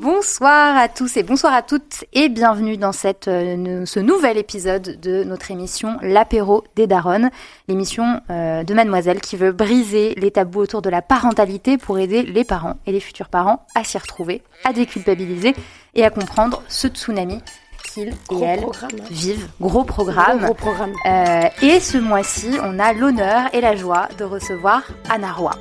Bonsoir à tous et bonsoir à toutes et bienvenue dans cette, euh, ce nouvel épisode de notre émission L'apéro des Daronnes, l'émission euh, de Mademoiselle qui veut briser les tabous autour de la parentalité pour aider les parents et les futurs parents à s'y retrouver, à déculpabiliser et à comprendre ce tsunami qu'ils et elles programme. vivent. Gros programme. Gros, gros programme. Euh, et ce mois-ci, on a l'honneur et la joie de recevoir Anna Roy.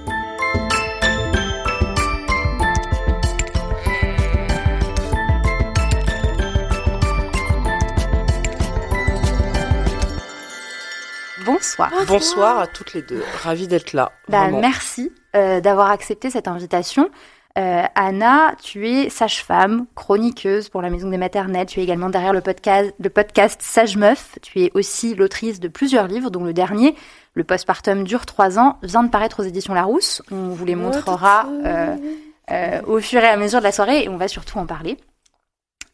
Bonsoir. Bonsoir à toutes les deux. Ravi d'être là. Bah, merci euh, d'avoir accepté cette invitation. Euh, Anna, tu es sage-femme, chroniqueuse pour la Maison des Maternelles. Tu es également derrière le podcast, le podcast Sage Meuf. Tu es aussi l'autrice de plusieurs livres, dont le dernier, Le postpartum dure trois ans, vient de paraître aux éditions Larousse. On vous les montrera euh, euh, au fur et à mesure de la soirée et on va surtout en parler.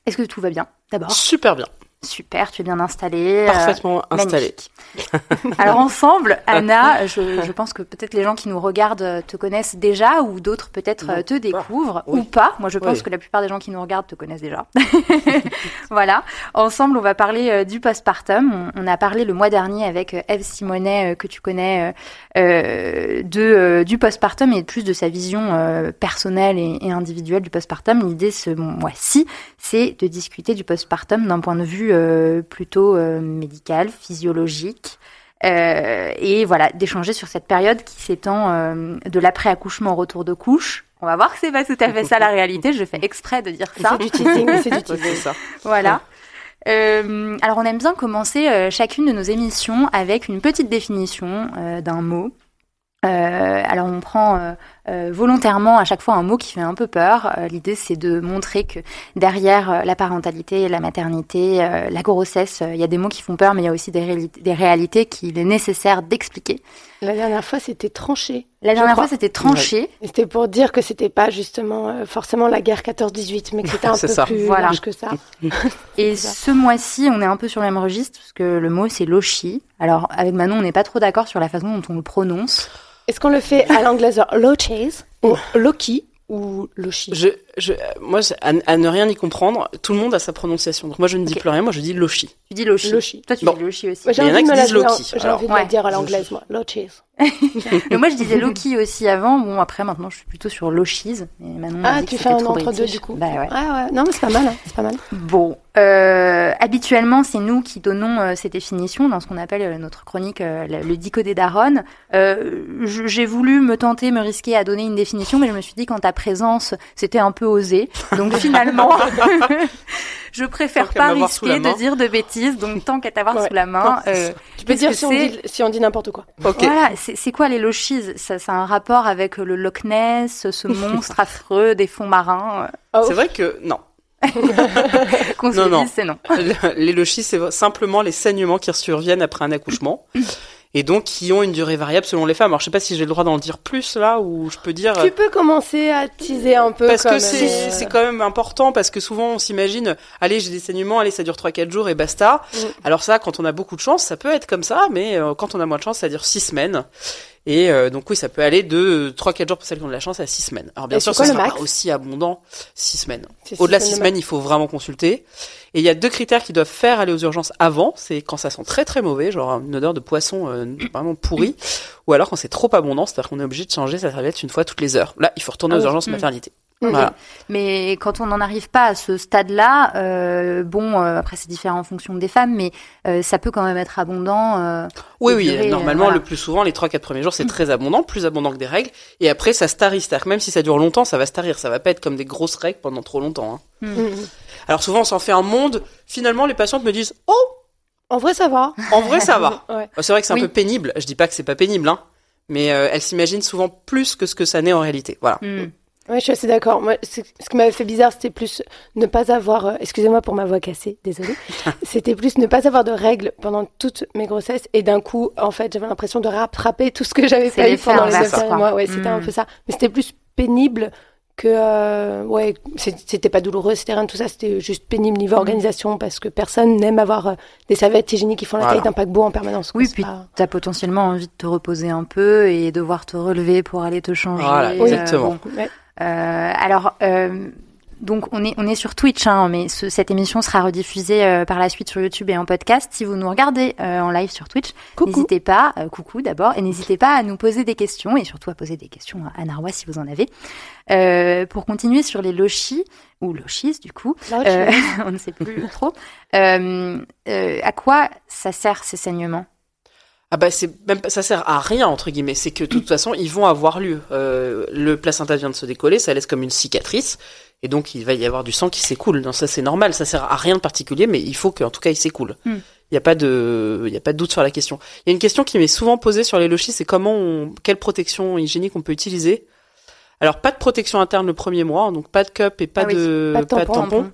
Est-ce que tout va bien D'abord, Super bien. Super, tu es bien installée. euh, Parfaitement installé. magnifique. Alors ensemble, Anna, je, je pense que peut-être les gens qui nous regardent te connaissent déjà ou d'autres peut-être euh, te découvrent Oui. ou pas. Moi, je pense Oui. que la plupart des gens qui nous regardent te connaissent déjà. voilà. Ensemble, on va parler euh, du postpartum. On, on a parlé le mois dernier avec Eve Simonet, euh, que tu connais, euh, de, euh, du postpartum et plus de sa vision euh, personnelle et, et individuelle du postpartum. L'idée ce mois-ci, c'est de discuter du postpartum d'un point de vue euh, plutôt euh, médical, physiologique. Euh, et voilà, d'échanger sur cette période qui s'étend euh, de l'après-accouchement au retour de couche. On va voir que c'est pas tout à fait ça la réalité. Je fais exprès de dire ça. C'est du teasing, c'est du teasing. ça. Voilà. Euh, alors on aime bien commencer euh, chacune de nos émissions avec une petite définition euh, d'un mot. Alors on prend volontairement à chaque fois un mot qui fait un peu peur. L'idée c'est de montrer que derrière la parentalité, la maternité, la grossesse, il y a des mots qui font peur, mais il y a aussi des, des réalités qu'il est nécessaire d'expliquer. La dernière fois, c'était tranché. La dernière fois c'était tranché. C'était pour dire que c'était pas justement euh, forcément la guerre 14-18, mais que c'était un peu ça. plus Voilà. large que ça. Et ça. ce mois-ci, on est un peu sur le même registre parce que le mot c'est lochi. Alors avec Manon, on n'est pas trop d'accord sur la façon dont on le prononce. Est-ce qu'on le fait à l'anglaise Lochase ou Loki ou Lochi Je, je, euh, moi, à, à ne rien y comprendre, tout le monde a sa prononciation. Donc moi, je ne dis plus rien. Moi, je dis Lochi. Tu dis lochi. Lochi. Toi, tu Bon. dis lochi aussi. Il y en envie, a de me qui la disent dire- Loki, j'ai alors. envie de Ouais. la dire à l'anglaise, moi. Lochase. Mais moi, je disais loki aussi avant. Bon, après, maintenant, je suis plutôt sur m'a Ah, tu fais un entre-deux du coup. Bah ouais. Ah ouais, non mais c'est pas mal, hein, c'est pas mal. Bon, euh, habituellement, c'est nous qui donnons euh, ces définitions dans ce qu'on appelle euh, notre chronique, euh, le, le dico des. Euh, J'ai voulu me tenter, me risquer à donner une définition, mais je me suis dit qu'en ta présence, c'était un peu osé. Donc finalement, je préfère pas risquer de dire de bêtises. Donc tant qu'à t'avoir Ouais. sous la main, euh, Tu peux dire si on, dit, si on dit n'importe quoi. Ok. voilà, c'est quoi les lochises Ça, c'est un rapport avec le Loch Ness, ce monstre affreux des fonds marins. Oh, C'est vrai que non. euh, Qu'on se Non, non. dise, c'est non. les lochis, c'est simplement les saignements qui surviennent après un accouchement. Et donc, qui ont une durée variable selon les femmes. Alors, je sais pas si j'ai le droit d'en dire plus, là, ou je peux dire... Tu peux commencer à teaser un peu. Parce que c'est euh, c'est quand même important parce que souvent on s'imagine allez j'ai des saignements allez ça dure 3 4 jours et basta. Mm. Alors ça quand on a beaucoup de chance ça peut être comme ça mais euh, quand on a moins de chance ça dure 6 semaines. Et euh, donc oui ça peut aller de 3 4 jours pour celles qui ont de la chance à 6 semaines. Alors bien Et sûr le sera pas aussi abondant 6 semaines. Au-delà de six 6 semaines. semaines, il faut vraiment consulter. Et il y a deux critères qui doivent faire aller aux urgences avant, c'est quand ça sent très très mauvais, genre une odeur de poisson euh, vraiment pourri, ou alors quand c'est trop abondant, c'est-à-dire qu'on est obligé de changer sa serviette une fois toutes les heures. Là, il faut retourner Ah aux urgences Mm. maternité. Voilà. Mais quand on n'en arrive pas à ce stade-là, euh, bon, euh, après c'est différent en fonction des femmes, mais euh, ça peut quand même être abondant. euh, Oui, oui, durée, normalement, euh, voilà. le plus souvent, les 3-4 premiers jours, c'est très abondant, plus abondant que des règles. Et après, ça se tarit. C'est-à-dire que même si ça dure longtemps, ça va se tarir. Ça va pas être comme des grosses règles pendant trop longtemps. hein. Mhm. Alors souvent, on s'en fait un monde. Finalement, les patientes me disent « Oh, En vrai, ça va. en vrai, ça va Ouais. ». C'est vrai que c'est Oui. un peu pénible. Je dis pas que c'est pas pénible, hein. Mais euh, elles s'imaginent souvent plus que ce que ça n'est en réalité. Voilà. hmm. Ouais, je suis assez d'accord. Moi, ce qui m'avait fait bizarre, c'était plus ne pas avoir. euh, Excusez-moi pour ma voix cassée, désolée. c'était plus ne pas avoir de règles pendant toutes mes grossesses et d'un coup, en fait, j'avais l'impression de rattraper tout ce que j'avais pas eu pendant les derniers quoi. mois. Ouais, c'était un Mm. peu ça. Mais c'était plus pénible que. euh, ouais, c'était pas douloureux, c'était rien de tout ça. C'était juste pénible niveau Mm. organisation parce que personne n'aime avoir euh, des serviettes hygiéniques qui font la Voilà. taille d'un paquebot en permanence. Oui, puis pas- t'as potentiellement envie de te reposer un peu et devoir te relever pour aller te changer. Voilà, Euh, exactement. bon. Ouais. Euh, alors, euh, donc on est on est sur Twitch, hein, mais ce- cette émission sera rediffusée euh, par la suite sur YouTube et en podcast. Si vous nous regardez euh, en live sur Twitch, n'hésitez pas, euh, coucou d'abord, et n'hésitez pas à nous poser des questions et surtout à poser des questions à Narwa si vous en avez. Euh, pour continuer sur les lochis ou lochis du coup, euh, on ne sait plus trop. Euh, euh, à quoi ça sert ces saignements? Ah bah c'est même ça sert à rien entre guillemets, c'est que de toute façon ils vont avoir lieu. Euh, le placenta vient de se décoller, ça laisse comme une cicatrice et donc il va y avoir du sang qui s'écoule. Non ça c'est normal, ça sert à rien de particulier, mais il faut qu'en tout cas il s'écoule. Il Hmm. y a pas de il y a pas de doute sur la question. Il y a une question qui m'est souvent posée sur les lochis, c'est comment on, quelle protection hygiénique on peut utiliser. Alors pas de protection interne le premier mois, donc pas de cup et pas Ah oui, de pas de tampon. tampon.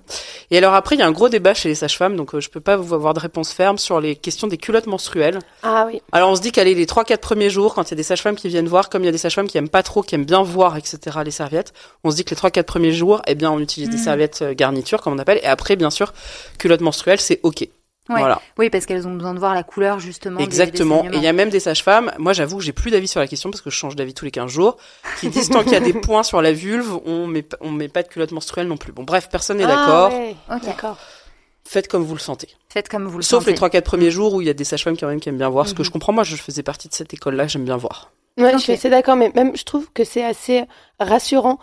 Et alors après il y a un gros débat chez les sages-femmes, donc euh, je peux pas vous avoir de réponse ferme sur les questions des culottes menstruelles. Ah oui. Alors on se dit qu'aller les 3-4 premiers jours, quand il y a des sages-femmes qui viennent voir, comme il y a des sages-femmes qui aiment pas trop, qui aiment bien voir, etc., les serviettes, on se dit que les 3-4 premiers jours, eh bien on utilise des Mhm. serviettes euh, garniture, comme on appelle, et après, bien sûr, culotte menstruelle, c'est ok. Ouais. Voilà, Oui, parce qu'elles ont besoin de voir la couleur justement. des- des exactement. Et il y a même des sages-femmes, moi j'avoue que j'ai plus d'avis sur la question, parce que je change d'avis tous les 15 jours, qui disent tant qu'il y a des points sur la vulve, on met, pas- on met pas de culotte menstruelle non plus. Bon bref, personne n'est Ah, d'accord, ouais. Ok. D'accord. faites comme vous le sentez. Faites comme vous le Sauf les sentez. 3-4 premiers jours où il y a des sages-femmes quand même qui aiment bien voir, ce que Mhm. je comprends, moi je faisais partie de cette école-là, j'aime bien voir. Ouais, je suis assez d'accord, mais même je trouve que c'est assez rassurant,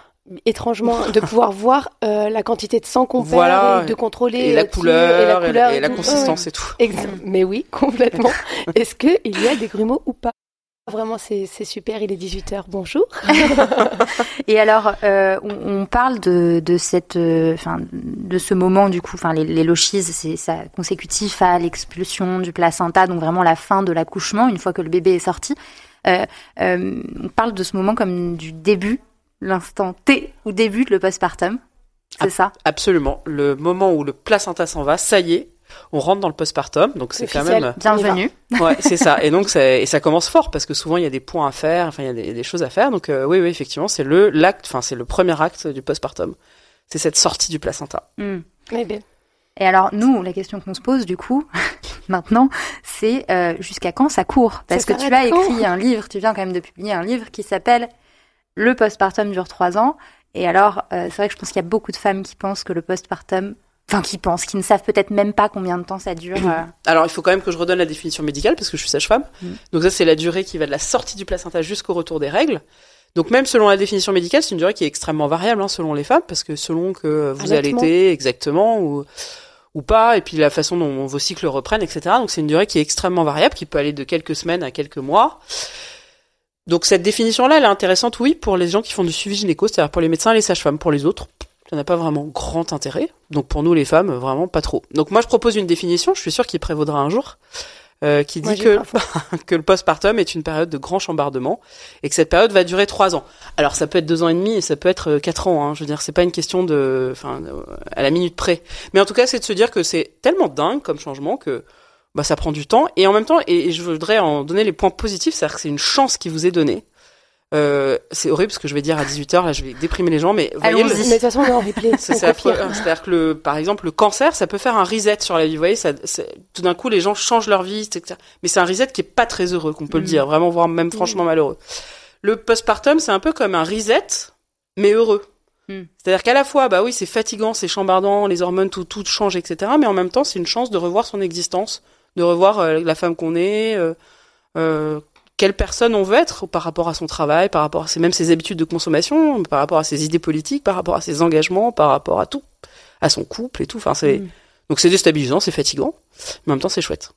étrangement, de pouvoir voir euh, la quantité de sang qu'on perd, Voilà. et de contrôler Et la couleur, et la, couleur et la tout. consistance et tout. Mais oui, complètement. Est-ce qu'il y a des grumeaux ou pas? Vraiment, c'est super, il est 18h, bonjour. Et alors, euh, on, on parle de, de cette, euh, de ce moment du coup, enfin, les, les c'est ça consécutif à l'expulsion du placenta, donc vraiment la fin de l'accouchement, une fois que le bébé est sorti. Euh, on parle de ce moment comme du début, l'instant T où débute le postpartum. C'est ça? Absolument. Le moment où le placenta s'en va, ça y est, on rentre dans le postpartum, donc c'est quand même, Bienvenue. ouais, c'est ça. Et donc ça, et ça commence fort parce que souvent il y a des points à faire, enfin il y a des, des choses à faire. Donc euh, oui, oui, effectivement, c'est le l'acte, enfin c'est le premier acte du postpartum. C'est cette sortie du placenta. Hmm. Mais bien. Et alors, nous, la question qu'on se pose, du coup, maintenant, c'est euh, jusqu'à quand ça court? Parce Ça que tu as écrit un livre, tu viens quand même de publier un livre qui s'appelle Le postpartum dure trois ans. Et alors, euh, c'est vrai que je pense qu'il y a beaucoup de femmes qui pensent que le postpartum, enfin, qui pensent, qui ne savent peut-être même pas combien de temps ça dure. euh. Alors il faut quand même que je redonne la définition médicale parce que je suis sage-femme. Mm. Donc ça c'est la durée qui va de la sortie du placenta jusqu'au retour des règles. Donc même selon la définition médicale, c'est une durée qui est extrêmement variable hein, selon les femmes parce que selon que vous allaitez exactement ou ou pas et puis la façon dont vos cycles reprennent etc. Donc c'est une durée qui est extrêmement variable qui peut aller de quelques semaines à quelques mois. Donc cette définition-là, elle est intéressante, oui, pour les gens qui font du suivi gynéco, c'est-à-dire pour les médecins et les sages-femmes. Pour les autres, ça n'a pas vraiment grand intérêt. Donc pour nous, les femmes, vraiment pas trop. Donc moi, je propose une définition, je suis sûre qu'il prévaudra un jour, euh, qui dit Moi, que, que le postpartum est une période de grand chambardement et que cette période va durer trois ans. Alors ça peut être deux ans et demi et ça peut être euh, quatre ans. Hein. Je veux dire, c'est pas une question de, enfin, à la minute près. Mais en tout cas, c'est de se dire que c'est tellement dingue comme changement que bah, ça prend du temps. Et en même temps, et, et je voudrais en donner les points positifs, c'est-à-dire que c'est une chance qui vous est donnée. Euh, c'est horrible ce que je vais dire à 18h, là je vais déprimer les gens, mais voyez, le-. Mais de toute façon, on est en replay. hein. C'est-à-dire que le, par exemple, le cancer, ça peut faire un reset sur la vie. Vous voyez, ça, tout d'un coup, les gens changent leur vie, etc. Mais c'est un reset qui est pas très heureux, qu'on peut le Mhm. dire, vraiment, voire même franchement malheureux. Le postpartum, c'est un peu comme un reset, mais heureux. Mhm. C'est-à-dire qu'à la fois, bah oui, c'est fatigant, c'est chambardant, les hormones, tout, tout change, etc. Mais en même temps, c'est une chance de revoir son existence, de revoir euh, la femme qu'on est, euh, euh, quelle personne on veut être par rapport à son travail, par rapport à ses, même ses habitudes de consommation, par rapport à ses idées politiques, par rapport à ses engagements, par rapport à tout, à son couple et tout. Enfin, c'est Mm. donc c'est déstabilisant, c'est fatigant, mais en même temps c'est chouette.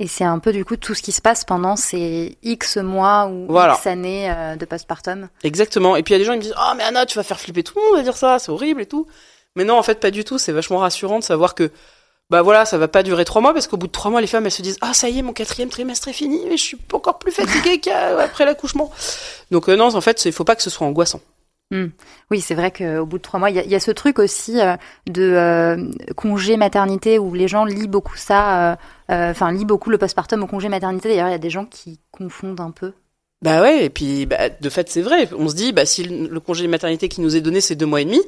Et c'est un peu du coup tout ce qui se passe pendant ces X mois ou Voilà. X années de postpartum. Exactement. Et puis il y a des gens qui me disent "Ah mais Anna, tu vas faire flipper tout le monde à dire ça, c'est horrible et tout." Mais non, en fait pas du tout, c'est vachement rassurant de savoir que bah voilà, ça va pas durer trois mois parce qu'au bout de trois mois, les femmes elles se disent ah ça y est, mon quatrième trimestre est fini, mais je suis encore plus fatiguée qu'après l'accouchement. Donc euh, non, en fait, il faut pas que ce soit angoissant. Oui, c'est vrai qu'au bout de trois mois, il y, a- il y a ce truc aussi euh, de euh, congé maternité où les gens lient beaucoup ça, enfin lient beaucoup le postpartum au congé maternité. D'ailleurs, il y a des gens qui confondent un peu. Bah ouais, et puis bah, de fait c'est vrai. On se dit, bah si le, le congé maternité qui nous est donné c'est deux mois et demi,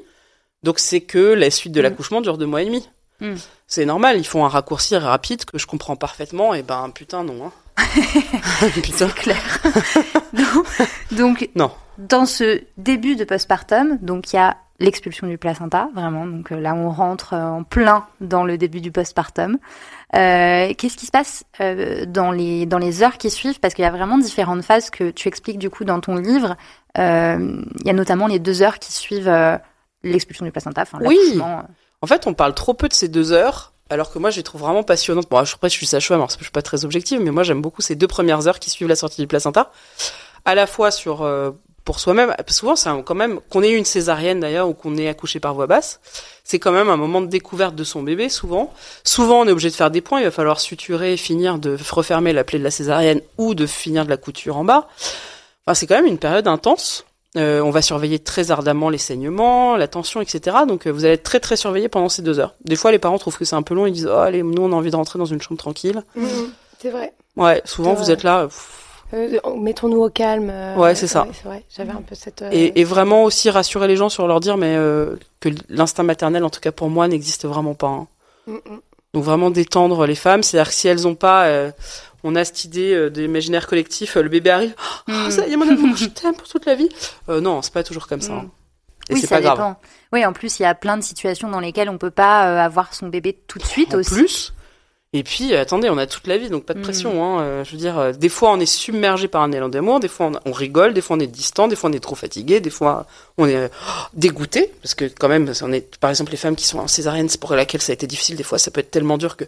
donc c'est que la suite de Mm. l'accouchement dure deux mois et demi. Mm. C'est normal, ils font un raccourci rapide que je comprends parfaitement, et ben putain non. Hein. putain. C'est clair. donc, donc, Non. dans ce début de postpartum, donc il y a l'expulsion du placenta, vraiment. Donc euh, là, on rentre euh, en plein dans le début du postpartum. Euh, Qu'est-ce qui se passe euh, dans les dans les heures qui suivent? Parce qu'il y a vraiment différentes phases que tu expliques du coup dans ton livre. Euh, Il y a notamment les deux heures qui suivent l'expulsion du placenta, enfin Oui. En fait, on parle trop peu de ces deux heures, alors que moi, je les trouve vraiment passionnantes. Bon, après, je suis sage-femme, alors je suis pas très objective, mais moi, j'aime beaucoup ces deux premières heures qui suivent la sortie du placenta. À la fois sur, euh, pour soi-même, souvent, c'est quand même, qu'on ait eu une césarienne d'ailleurs, ou qu'on ait accouché par voie basse, c'est quand même un moment de découverte de son bébé, souvent. Souvent, on est obligé de faire des points, il va falloir suturer, finir de refermer la plaie de la césarienne, ou de finir de la couture en bas. Enfin, c'est quand même une période intense. Euh, on va surveiller très ardemment les saignements, la tension, etc. Donc euh, vous allez être très très surveillé pendant ces deux heures. Des fois, les parents trouvent que c'est un peu long, ils disent oh allez, nous on a envie de rentrer dans une chambre tranquille. Mhm. C'est vrai. Ouais, souvent vous êtes là. Euh, Mettons-nous au calme. Ouais, c'est ça. c'est vrai. J'avais un peu cette. Et, et vraiment aussi rassurer les gens sur leur dire mais que l'instinct maternel, en tout cas pour moi, n'existe vraiment pas. hein. mm, mm. Donc vraiment détendre les femmes, c'est-à-dire que si elles ont pas, euh, on a cette idée euh, de l'imaginaire collectif, euh, le bébé arrive, oh, Mm. ça y est mon amour, je t'aime pour toute la vie. Euh, non, c'est pas toujours comme ça. Hein. Et oui, c'est ça pas grave. dépend. Oui, en plus, il y a plein de situations dans lesquelles on peut pas avoir son bébé tout de suite en aussi. plus. Et puis, euh, attendez, on a toute la vie, donc pas de Mm. pression. Hein. Euh, je veux dire, euh, des fois on est submergé par un élan d'amour, des fois on, on rigole, des fois on est distant, des fois on est trop fatigué, des fois on est dégoûté, parce que quand même, on est, par exemple, les femmes qui sont en césarienne, c'est pour laquelle ça a été difficile, des fois ça peut être tellement dur que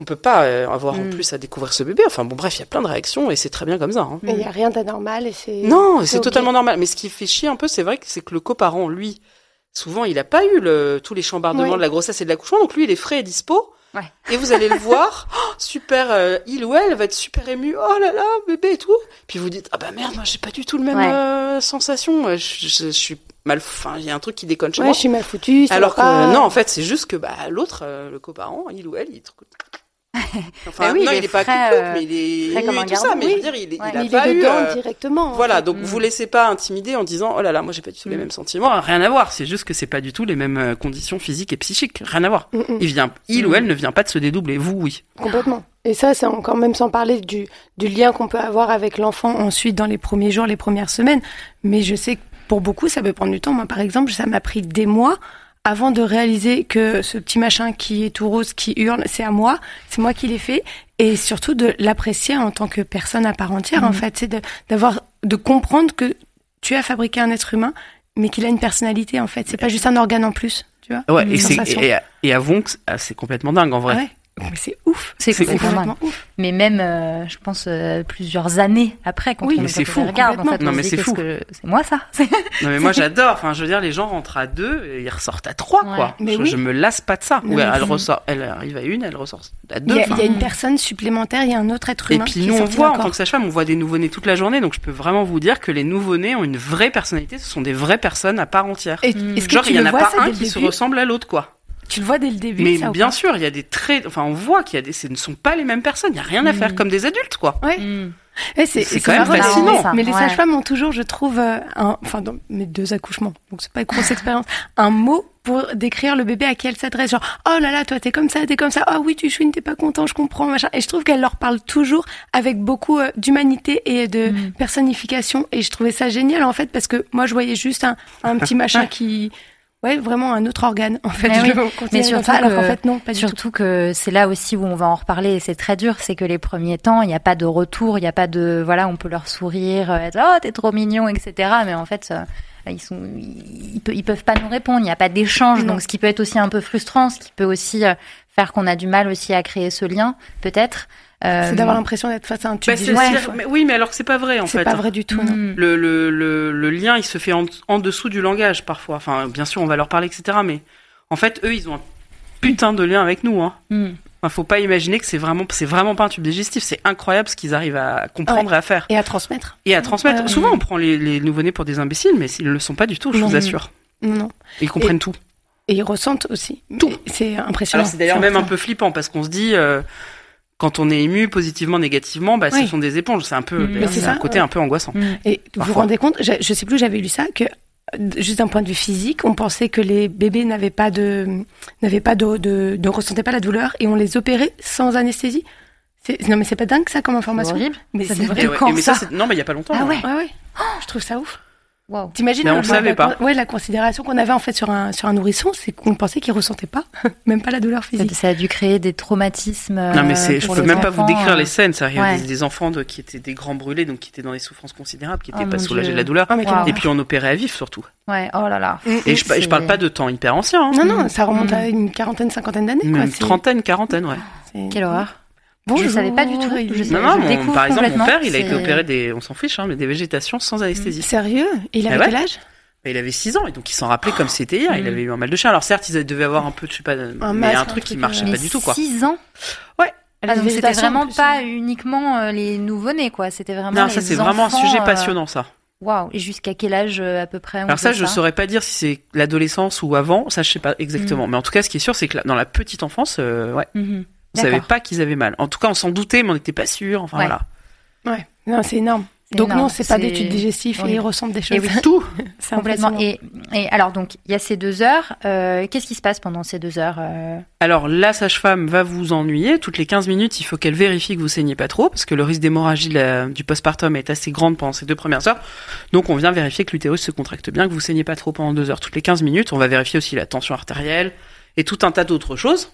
on peut pas avoir en Mm. plus à découvrir ce bébé. Enfin bon, bref, il y a plein de réactions et c'est très bien comme ça. Hein. Mais il n'y a rien d'anormal et c'est. Non, c'est totalement normal. Mais ce qui fait chier un peu, c'est vrai que c'est que le coparent, lui, souvent, il a pas eu le, tous les chambardements Oui. de la grossesse et de l'accouchement, donc lui, il est frais et dispo. Ouais. Et vous allez le voir, oh, super, euh, il ou elle va être super ému, oh là là, bébé et tout. Puis vous dites, ah bah merde, moi j'ai pas du tout le même Ouais. euh, sensation, Euh, je, je- je suis mal, enfin, il y a un truc qui déconne chez Ouais, moi. je suis mal foutue. ça Alors que pas. non, en fait, c'est juste que bah l'autre, euh, le coparent, il ou elle, il. Enfin, oui, non, il il est est pas euh, mais il est et tout ça. Mais je veux dire, il, Ouais. il a il pas est eu. euh, directement. en voilà, donc Mm. vous laissez pas intimider en disant oh là là, moi j'ai pas du tout les Mm. mêmes sentiments. Rien à voir, c'est juste que c'est pas du tout les mêmes euh, conditions physiques et psychiques. Rien à voir. Mm, mm. Il vient, il Mm. ou elle ne vient pas de se dédoubler. Vous, oui. Complètement. Et ça, c'est encore même sans parler du, du lien qu'on peut avoir avec l'enfant ensuite dans les premiers jours, les premières semaines. Mais je sais que pour beaucoup, ça peut prendre du temps. Moi, par exemple, ça m'a pris des mois avant de réaliser que ce petit machin qui est tout rose, qui hurle, c'est à moi, c'est moi qui l'ai fait. Et surtout de l'apprécier en tant que personne à part entière, en Mhm. fait. C'est d'avoir, de comprendre que tu as fabriqué un être humain, mais qu'il a une personnalité, en fait. C'est pas juste un organe en plus, tu vois. Ouais, et, et, et avouons que c'est- ah, c'est complètement dingue en vrai. Ouais. Mais c'est ouf. C'est complètement ouf. Mais même, euh, je pense, euh, plusieurs années après, quand Oui, on, c'est fou, regarde, en fait, on Non, mais se dit, c'est fou. que- C'est moi, ça Non mais moi j'adore. Enfin, je veux dire, les gens rentrent à deux et ils ressortent à trois, Ouais. quoi. Mais je, oui. je me lasse pas de ça. Non, Ouais, elle ressort, elle arrive à une, elle ressort à Il deux. y, a, enfin. il y a une personne supplémentaire, il y a un autre être Et humain. puis qui nous est on voit en tant que sage-femme, on voit des nouveau-nés toute la journée, donc je peux vraiment vous dire que les nouveau-nés ont une vraie personnalité. Ce sont des vraies personnes à part entière. Et, Genre il y en a pas un qui se ressemble à l'autre, quoi. Tu le vois dès le début, Mais ça, bien sûr, il y a des traits. Enfin, on voit qu'il y a des. Ce ne sont pas les mêmes personnes. Il y a rien à faire Mm. comme des adultes, quoi. Ouais. Mm. Ouais, c'est C'est quand même fascinant. Mais, mais les Ouais. sages-femmes ont toujours, je trouve, euh, un, enfin dans mes deux accouchements, donc c'est pas une grosse expérience, un mot pour décrire le bébé à qui elle s'adresse. Genre, oh là là, toi t'es comme ça, t'es comme ça. Ah oui, tu chouines, t'es pas content, je comprends, machin. Et je trouve qu'elle leur parle toujours avec beaucoup euh, d'humanité et de Mm. personnification. Et je trouvais ça génial en fait parce que moi je voyais juste un, un petit machin qui, ouais, vraiment un autre organe en fait. Mais oui. surtout ça, alors que- qu'en fait non, pas du tout. Surtout que c'est là aussi où on va en reparler et c'est très dur, c'est que les premiers temps, il n'y a pas de retour, il n'y a pas de, voilà, on peut leur sourire, euh, être, oh, t'es trop mignon, etc. Mais en fait, euh, ils sont, ils, pe- ils peuvent pas nous répondre, il n'y a pas d'échange, donc ce qui peut être aussi un peu frustrant, ce qui peut aussi euh, faire qu'on a du mal aussi à créer ce lien, peut-être. Euh, C'est d'avoir l'impression d'être face à un tube Bah, c'est- digestif. c'est- mais oui, mais alors que c'est pas vrai en C'est fait. pas vrai du tout, non. mm. Le, le, le, le lien, il se fait en, en dessous du langage parfois. Enfin, bien sûr, on va leur parler, etc. Mais en fait, eux, ils ont un putain de lien avec nous. Hein. Mm. Enfin, faut pas imaginer que c'est vraiment, c'est vraiment pas un tube digestif. C'est incroyable ce qu'ils arrivent à comprendre et à faire Et à transmettre. et à transmettre. Ouais. Souvent, on prend les, les nouveau-nés pour des imbéciles, mais ils le sont pas du tout, je Non. vous assure. Non, non. Ils comprennent tout. Et ils ressentent aussi. Tout. C'est impressionnant. Alors c'est d'ailleurs même un peu flippant parce qu'on se dit euh, quand on est ému positivement, négativement, bah ce Oui. sont des éponges. C'est un peu, c'est un côté ouais. un peu angoissant. Mm. Et vous vous rendez compte, je, je sais plus, j'avais lu ça, que juste d'un point de vue physique, on pensait que les bébés n'avaient pas de, n'avaient pas de, de, ne ressentaient pas la douleur et on les opérait sans anesthésie. Non mais c'est pas dingue ça comme C'est information. horrible. Mais Ça c'est vrai. ouais, quand, mais ça, ça non, mais il y a pas longtemps. Ah hein. ouais. Ouais ouais. Je trouve ça ouf. Waouh. T'imagines on la- le savait la- pas. Ouais, la considération qu'on avait en fait sur un sur un nourrisson, c'est qu'on pensait qu'il ressentait pas, même pas la douleur physique. ça a dû créer des traumatismes. Non mais euh, c'est, je peux même pas vous décrire euh. les scènes. Ça, il y a ouais. des, des enfants de, qui étaient des grands brûlés, donc qui étaient dans des souffrances considérables, qui Oh étaient pas soulagés Dieu. de la douleur. Ah. Et puis on opérait à vif surtout. Ouais. Oh là là. Et je, et je parle pas de temps hyper ancien. Hein. Non non, ça remonte Mm. à une quarantaine, cinquantaine d'années. quoi. C'est- trentaine, quarantaine, ouais. Quelle horreur. Bonjour, Je savais pas du tout. Je Non, non, je mon- par exemple, mon père, il a été opéré des, on s'en fiche, hein, mais des végétations sans anesthésie. Sérieux? Il avait Ah ouais quel âge? Il avait 6 ans et donc il s'en rappelait comme c'était hier. Il Mm. avait eu un mal de chien. Alors certes, ils devaient avoir un peu, je sais pas, mais masque, un un truc qui marchait euh, pas du tout quoi. 6 ans? Ouais. Ah, donc c'était vraiment pas hein. uniquement euh, les nouveau-nés, quoi. C'était vraiment. Non, les ça c'est vraiment un sujet euh, passionnant ça. Waouh. Et jusqu'à quel âge euh, à peu près on Alors ça, je saurais pas dire si c'est l'adolescence ou avant. Ça, je sais pas exactement. Mais en tout cas, ce qui est sûr, c'est que dans la petite enfance, euh, ouais, Mhm. On savait pas qu'ils avaient mal. En tout cas, on s'en doutait, mais on n'était pas sûr. Enfin Ouais. voilà. Ouais, non, c'est énorme. C'est Donc énorme. non, c'est pas des C'est tubes digestifs et ils ressentent des Et choses. oui, Tout. C'est complètement. Et, et alors donc il y a ces deux heures. euh, Qu'est-ce qui se passe pendant ces deux heures euh, Alors la sage-femme va vous ennuyer. Toutes les 15 minutes, il faut qu'elle vérifie que vous saignez pas trop, parce que le risque d'hémorragie du postpartum est assez grande pendant ces deux premières heures. Donc on vient vérifier que l'utérus se contracte bien, que vous saignez pas trop pendant deux heures. Toutes les 15 minutes, on va vérifier aussi la tension artérielle et tout un tas d'autres choses.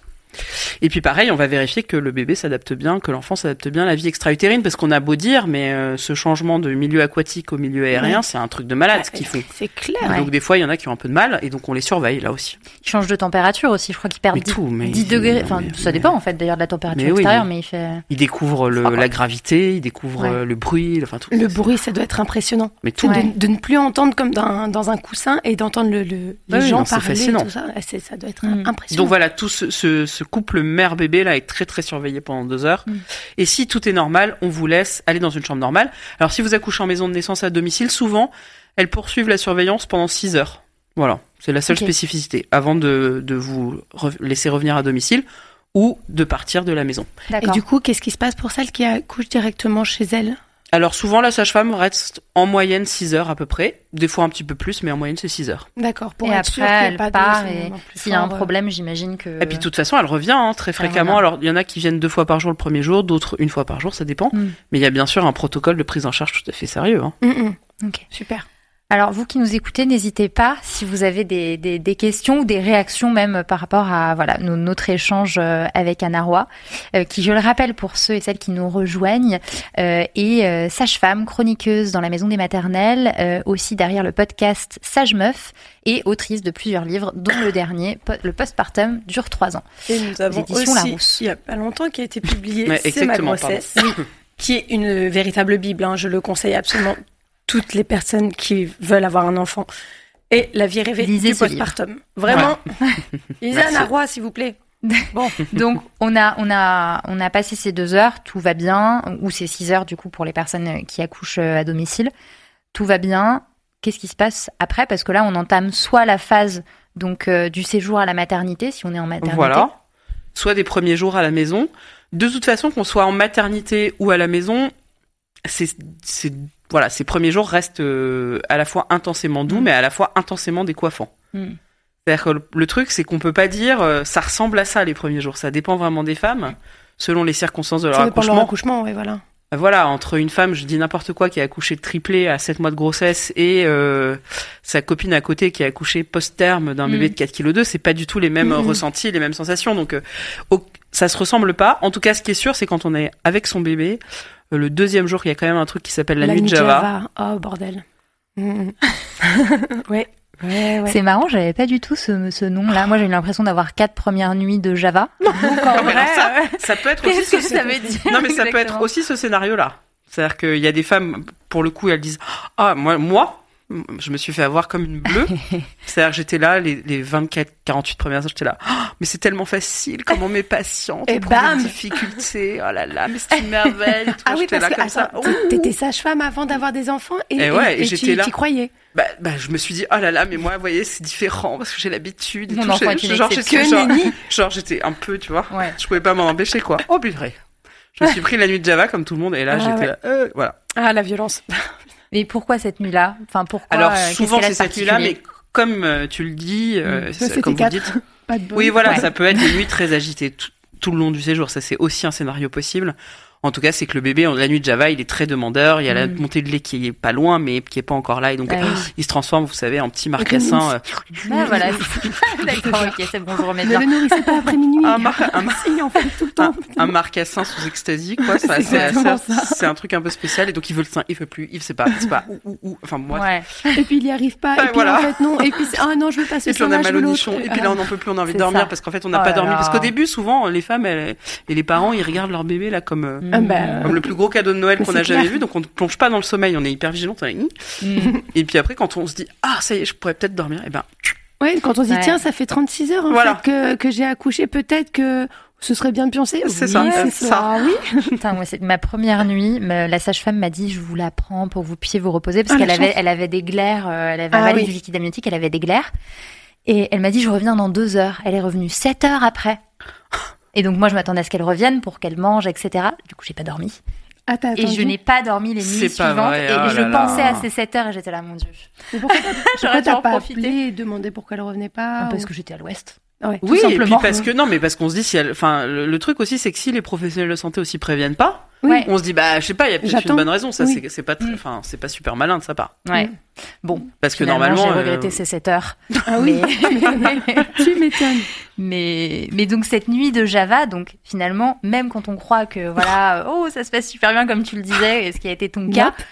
Et puis pareil, on va vérifier que le bébé s'adapte bien, que l'enfant s'adapte bien à la vie extra-utérine, parce qu'on a beau dire, mais euh, ce changement de milieu aquatique au milieu aérien, c'est un truc de malade ce qu'ils font. C'est clair. Ouais. Donc des fois, il y en a qui ont un peu de mal, et donc on les surveille là aussi. Il change de température aussi. Je crois qu'il perd Mais 10, tout, mais 10 degrés. Enfin, mais- ça dépend en fait d'ailleurs de la température Mais oui, extérieure, mais- mais il fait. Ils découvrent le, la gravité, ils découvrent Ouais. euh, le bruit, enfin tout. Le bruit, ça doit être impressionnant. Mais tout. Ouais. de, de ne plus entendre comme dans un, dans un coussin et d'entendre le, le- les gens non, c'est parler, fascinant. tout ça. Ça doit être Mm. impressionnant. Donc voilà, tout ce, ce, ce couple mère-bébé là est très très surveillé pendant deux heures. Mm. Et si tout est normal, on vous laisse aller dans une chambre normale. Alors si vous accouchez en maison de naissance à domicile, souvent elles poursuivent la surveillance pendant six heures. Voilà, c'est la seule spécificité avant de, de vous re- laisser revenir à domicile ou de partir de la maison. Et du coup, qu'est-ce qui se passe pour celles qui accouchent directement chez elles? Alors souvent la sage-femme reste en moyenne 6 heures à peu près, des fois un petit peu plus, mais en moyenne c'est 6 heures. D'accord, pour et être après, elle pas part et s'il y a un euh. problème, j'imagine que. Et puis de toute façon, elle revient hein, très Elle fréquemment. revient. Alors il y en a qui viennent deux fois par jour le premier jour, d'autres une fois par jour, ça dépend. Mm. Mais il y a bien sûr un protocole de prise en charge tout à fait sérieux. Hein. Mm, mm. Ok. Super. Alors, vous qui nous écoutez, n'hésitez pas si vous avez des, des, des questions ou des réactions même par rapport à voilà no- notre échange euh, avec Anna Roy, euh, qui, je le rappelle pour ceux et celles qui nous rejoignent, euh, est euh, sage-femme, chroniqueuse dans la maison des maternelles, euh, aussi derrière le podcast Sage Meuf et autrice de plusieurs livres, dont le dernier, le postpartum, dure trois ans. Et nous avons aussi, Larousse. il y a pas longtemps, qui a été publié C'est ma grossesse, qui est une véritable bible. hein. Je le conseille absolument toutes les personnes qui veulent avoir un enfant. Et la vie rêvée Lisez du postpartum. Vraiment. Lisez Merci. Anna Roy, s'il vous plaît. Bon, Donc on a on a on a passé ces deux heures, tout va bien, ou ces six heures du coup pour les personnes qui accouchent euh, à domicile, tout va bien. Qu'est-ce qui se passe après? Parce que là on entame soit la phase donc euh, du séjour à la maternité si on est en maternité. Voilà. Soit des premiers jours à la maison. De toute façon, qu'on soit en maternité ou à la maison, c'est, c'est, voilà, ces premiers jours restent euh, à la fois intensément doux, Mm. mais à la fois intensément décoiffants. Mm. C'est-à-dire que le, le truc, c'est qu'on peut pas dire euh, ça ressemble à ça les premiers jours. Ça dépend vraiment des femmes, selon les circonstances de leur ça de leur accouchement. accouchement, oui, voilà. Voilà, entre une femme, je dis n'importe quoi, qui a accouché de triplé à 7 mois de grossesse et euh, sa copine à côté qui a accouché post-terme d'un Mm. bébé de 4 kg 2, c'est pas du tout les mêmes euh, Mm. ressentis, les mêmes sensations. Donc euh, au- ça se ressemble pas. En tout cas, ce qui est sûr, c'est quand on est avec son bébé, euh, le deuxième jour, il y a quand même un truc qui s'appelle la, nuit de Java. Oh, bordel. Mm. ouais. Ouais, ouais. C'est marrant, j'avais pas du tout ce, ce nom-là. Moi, j'ai eu l'impression d'avoir quatre premières nuits de Java. Donc, en Non, mais vrai, ça, ça peut être aussi que ce- ça veut dire Non, mais ça peut être aussi ce scénario-là. C'est-à-dire qu'il y a des femmes, pour le coup, elles disent Ah, moi, moi, je me suis fait avoir comme une bleue. C'est-à-dire que j'étais là, les, les 24, 48 premières heures, j'étais là, Oh, mais c'est tellement facile, comment mes patientes Et bam des difficultés, oh là là, mais c'est une merveille. tout. Ah oui, parce là que comme ça. attends, t'étais sage-femme avant d'avoir des enfants et, Et ouais, et et j'étais là. croyais. Bah, bah, je me suis dit, oh là là, mais moi, vous voyez, c'est différent parce que j'ai l'habitude. et Mon tout. enfant une genre, genre, j'étais un peu, tu vois, Ouais. je pouvais pas m'en empêcher, quoi. Oh, purée. Je me suis pris la nuit de Java comme tout le monde et là, Ah j'étais ouais. là, euh, voilà. Ah, la violence. Mais pourquoi cette nuit-là Enfin, pourquoi Alors, euh, souvent, c'est cette nuit-là, mais comme euh, tu le dis, euh, Mm. Ça, c'était comme vous dites, Pas de. Oui, voilà, Ouais. ça peut être des nuits très agitées tout, tout le long du séjour. Ça, c'est aussi un scénario possible. En tout cas, c'est que le bébé, la nuit de Java, il est très demandeur. Il y a la Mm. montée de lait qui est pas loin, mais qui est pas encore là. Et donc, Ah oui. il se transforme, vous savez, en petit marcassin. euh, Ah, voilà. D'accord, ok, c'est bon, je remets Ne bien. le nourrissez pas après minuit. un, mar- un, mar- Si, en fait, tout le un, temps. un marcassin sous extasie, quoi. C'est un truc un peu spécial. Et donc, il veut le sein, il veut plus, il sait pas, c'est pas, ou, ou, ou. Enfin, moi. Ouais. Et puis il y arrive pas. Et puis voilà. en fait, non. Et puis, c'est- ah non, je veux pas ce Et puis on a mal au nichon. Et puis là, on n'en peut plus, on a envie de dormir parce qu'en fait, on n'a Oh pas là dormi. Parce qu'au début, souvent, les femmes elles- et les parents, ils regardent leur bébé là comme, euh, Ah bah, comme le plus gros cadeau de Noël qu'on a jamais clair. vu. Donc on ne plonge pas dans le sommeil, on est hyper vigilant. Mm. Et puis après, quand on se dit ah ça y est, je pourrais peut-être dormir, et ben Ouais, quand on se dit, Ouais. tiens, ça fait 36 heures en Voilà. fait, que, que j'ai accouché, peut-être que ce serait bien de pioncer. C'est Oui, ça, c'est c'est ça. Oui. Putain, moi, c'est ma première nuit. me- La sage-femme m'a dit, je vous la prends pour que vous puissiez vous reposer parce Ah, qu'elle avait, chance. elle avait des glaires, euh, elle avait Ah, oui. du liquide amniotique, elle avait des glaires. Et elle m'a dit, je reviens dans deux heures. Elle est revenue sept heures après. Et donc, moi, je m'attendais à ce qu'elle revienne pour qu'elle mange, etc. Du coup, j'ai pas dormi. Ah, Et je n'ai pas dormi les nuits suivantes. vrai, et oh je là là. pensais à ces 7 heures et j'étais là, mon Dieu. Mais pourquoi t'as- pas profiter. appelé et demandé pourquoi elle revenait pas Parce ou- que j'étais à l'ouest. Ouais. Tout oui, et puis parce que non, mais parce qu'on se dit si elle, enfin le, le truc aussi, c'est que si les professionnels de santé aussi préviennent pas, Oui. On se dit bah je sais pas, il y a peut-être une bonne raison. Ça, Oui. c'est pas, très- Mm. enfin c'est pas super malin de sa part. Ouais. Mm. Bon. Parce que Finalement, normalement, j'ai euh, regretté ces 7 heures. Ah oui. Mais- tu m'étonnes. Mais, mais donc cette nuit de Java, donc finalement, même quand on croit que voilà, oh ça se passe super bien comme tu le disais, et ce qui a été ton cas, Yep. se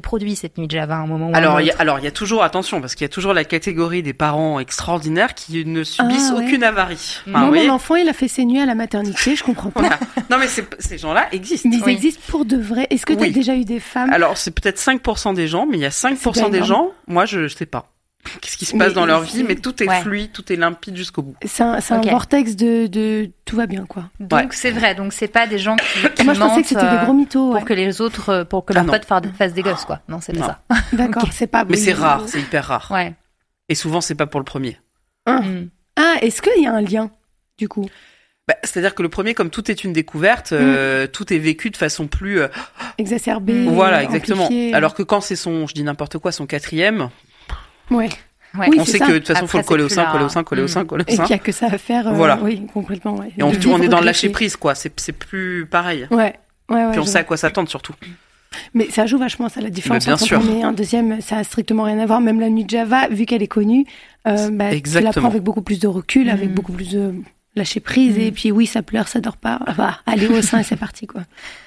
produit cette nuit de Java à un moment ou Alors, un il y a, autre. alors il y a toujours attention parce qu'il y a toujours la catégorie des parents extraordinaires qui ne subissent Ah, ouais. aucune avarie. Enfin, Moi, vous Moi, mon enfant, il a fait ses nuits à la maternité, je comprends pas. Voilà. Non mais ces gens-là existent. Mais ils Oui. existent pour de vrai. Est-ce que tu as Oui. déjà eu des femmes Alors c'est peut-être 5% des gens, mais il y a 5% C'est des énorme. gens, moi je, je sais pas. Qu'est-ce qui se Mais passe dans leur vie, mais tout est Ouais. fluide, tout est limpide jusqu'au bout. C'est un, c'est Ok. un vortex de, de tout va bien quoi. Donc Ouais. c'est vrai, donc c'est pas des gens qui, qui Moi je pensais que c'était euh, des gros mythos. pour que les autres, euh, pour que Ah leurs non. potes fa- fassent des gosses quoi. Non, c'est pas Non. ça. D'accord, c'est pas. Mais c'est rare, c'est hyper rare. Ouais. Et souvent c'est pas pour le premier. Mm. Ah, est-ce qu'il y a un lien du coup? Bah, C'est-à-dire que le premier, comme tout est une découverte, euh, Mm. tout est vécu de façon plus... euh, Exacerbé. voilà, exactement. Alors que quand c'est son, je dis n'importe quoi, son quatrième, Ouais. Ouais. Oui, on sait ça. que de toute façon, Après, faut le coller au sein, coller au sein, coller au Mm. sein, coller au Et sein. qu'il y a que ça à faire. euh, Voilà. Oui, complètement. Ouais. Et on, on est dans le lâcher prise, quoi. C'est c'est plus pareil. Ouais. Ouais, ouais. Puis on sait à quoi s'attendre surtout. Mais ça joue vachement, ça, la différence bien entre sûr. premier et un deuxième. Ça a strictement rien à voir. Même la nuit de Java, vu qu'elle est connue, euh, bah, tu la prends avec beaucoup plus de recul, avec Mhm. beaucoup plus de lâcher prise. Et puis oui, ça pleure, ça dort pas. Ah bah, allez au sein et c'est parti, quoi.